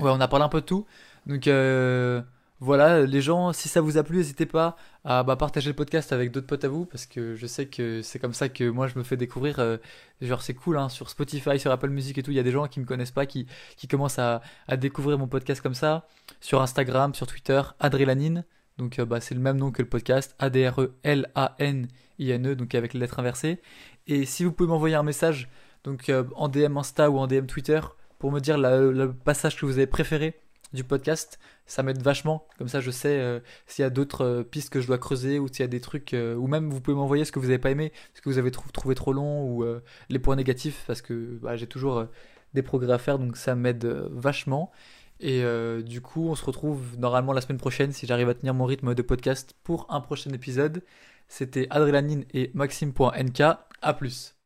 Ouais, on a parlé un peu de tout. Donc euh, voilà, les gens, si ça vous a plu, n'hésitez pas à bah, partager le podcast avec d'autres potes à vous, parce que je sais que c'est comme ça que moi je me fais découvrir. euh, genre c'est cool, hein, sur Spotify, sur Apple Music et tout, il y a des gens qui me connaissent pas, qui, commencent à, découvrir mon podcast comme ça. Sur Instagram, sur Twitter, Adrélanine. Donc euh, bah, c'est le même nom que le podcast, E A-D-R-E-L-A-N-I-N-E, donc avec les lettres inversées. Et si vous pouvez m'envoyer un message, donc euh, en DM Insta ou en DM Twitter, pour me dire le passage que vous avez préféré du podcast, ça m'aide vachement. Comme ça, je sais euh, s'il y a d'autres euh, pistes que je dois creuser ou s'il y a des trucs, euh, ou même vous pouvez m'envoyer ce que vous n'avez pas aimé, ce que vous avez trou- trouvé trop long ou les points négatifs, parce que bah, j'ai toujours des progrès à faire, donc ça m'aide vachement. Et du coup, on se retrouve normalement la semaine prochaine si j'arrive à tenir mon rythme de podcast pour un prochain épisode. C'était Adrélanine et Maxime.nk. À plus.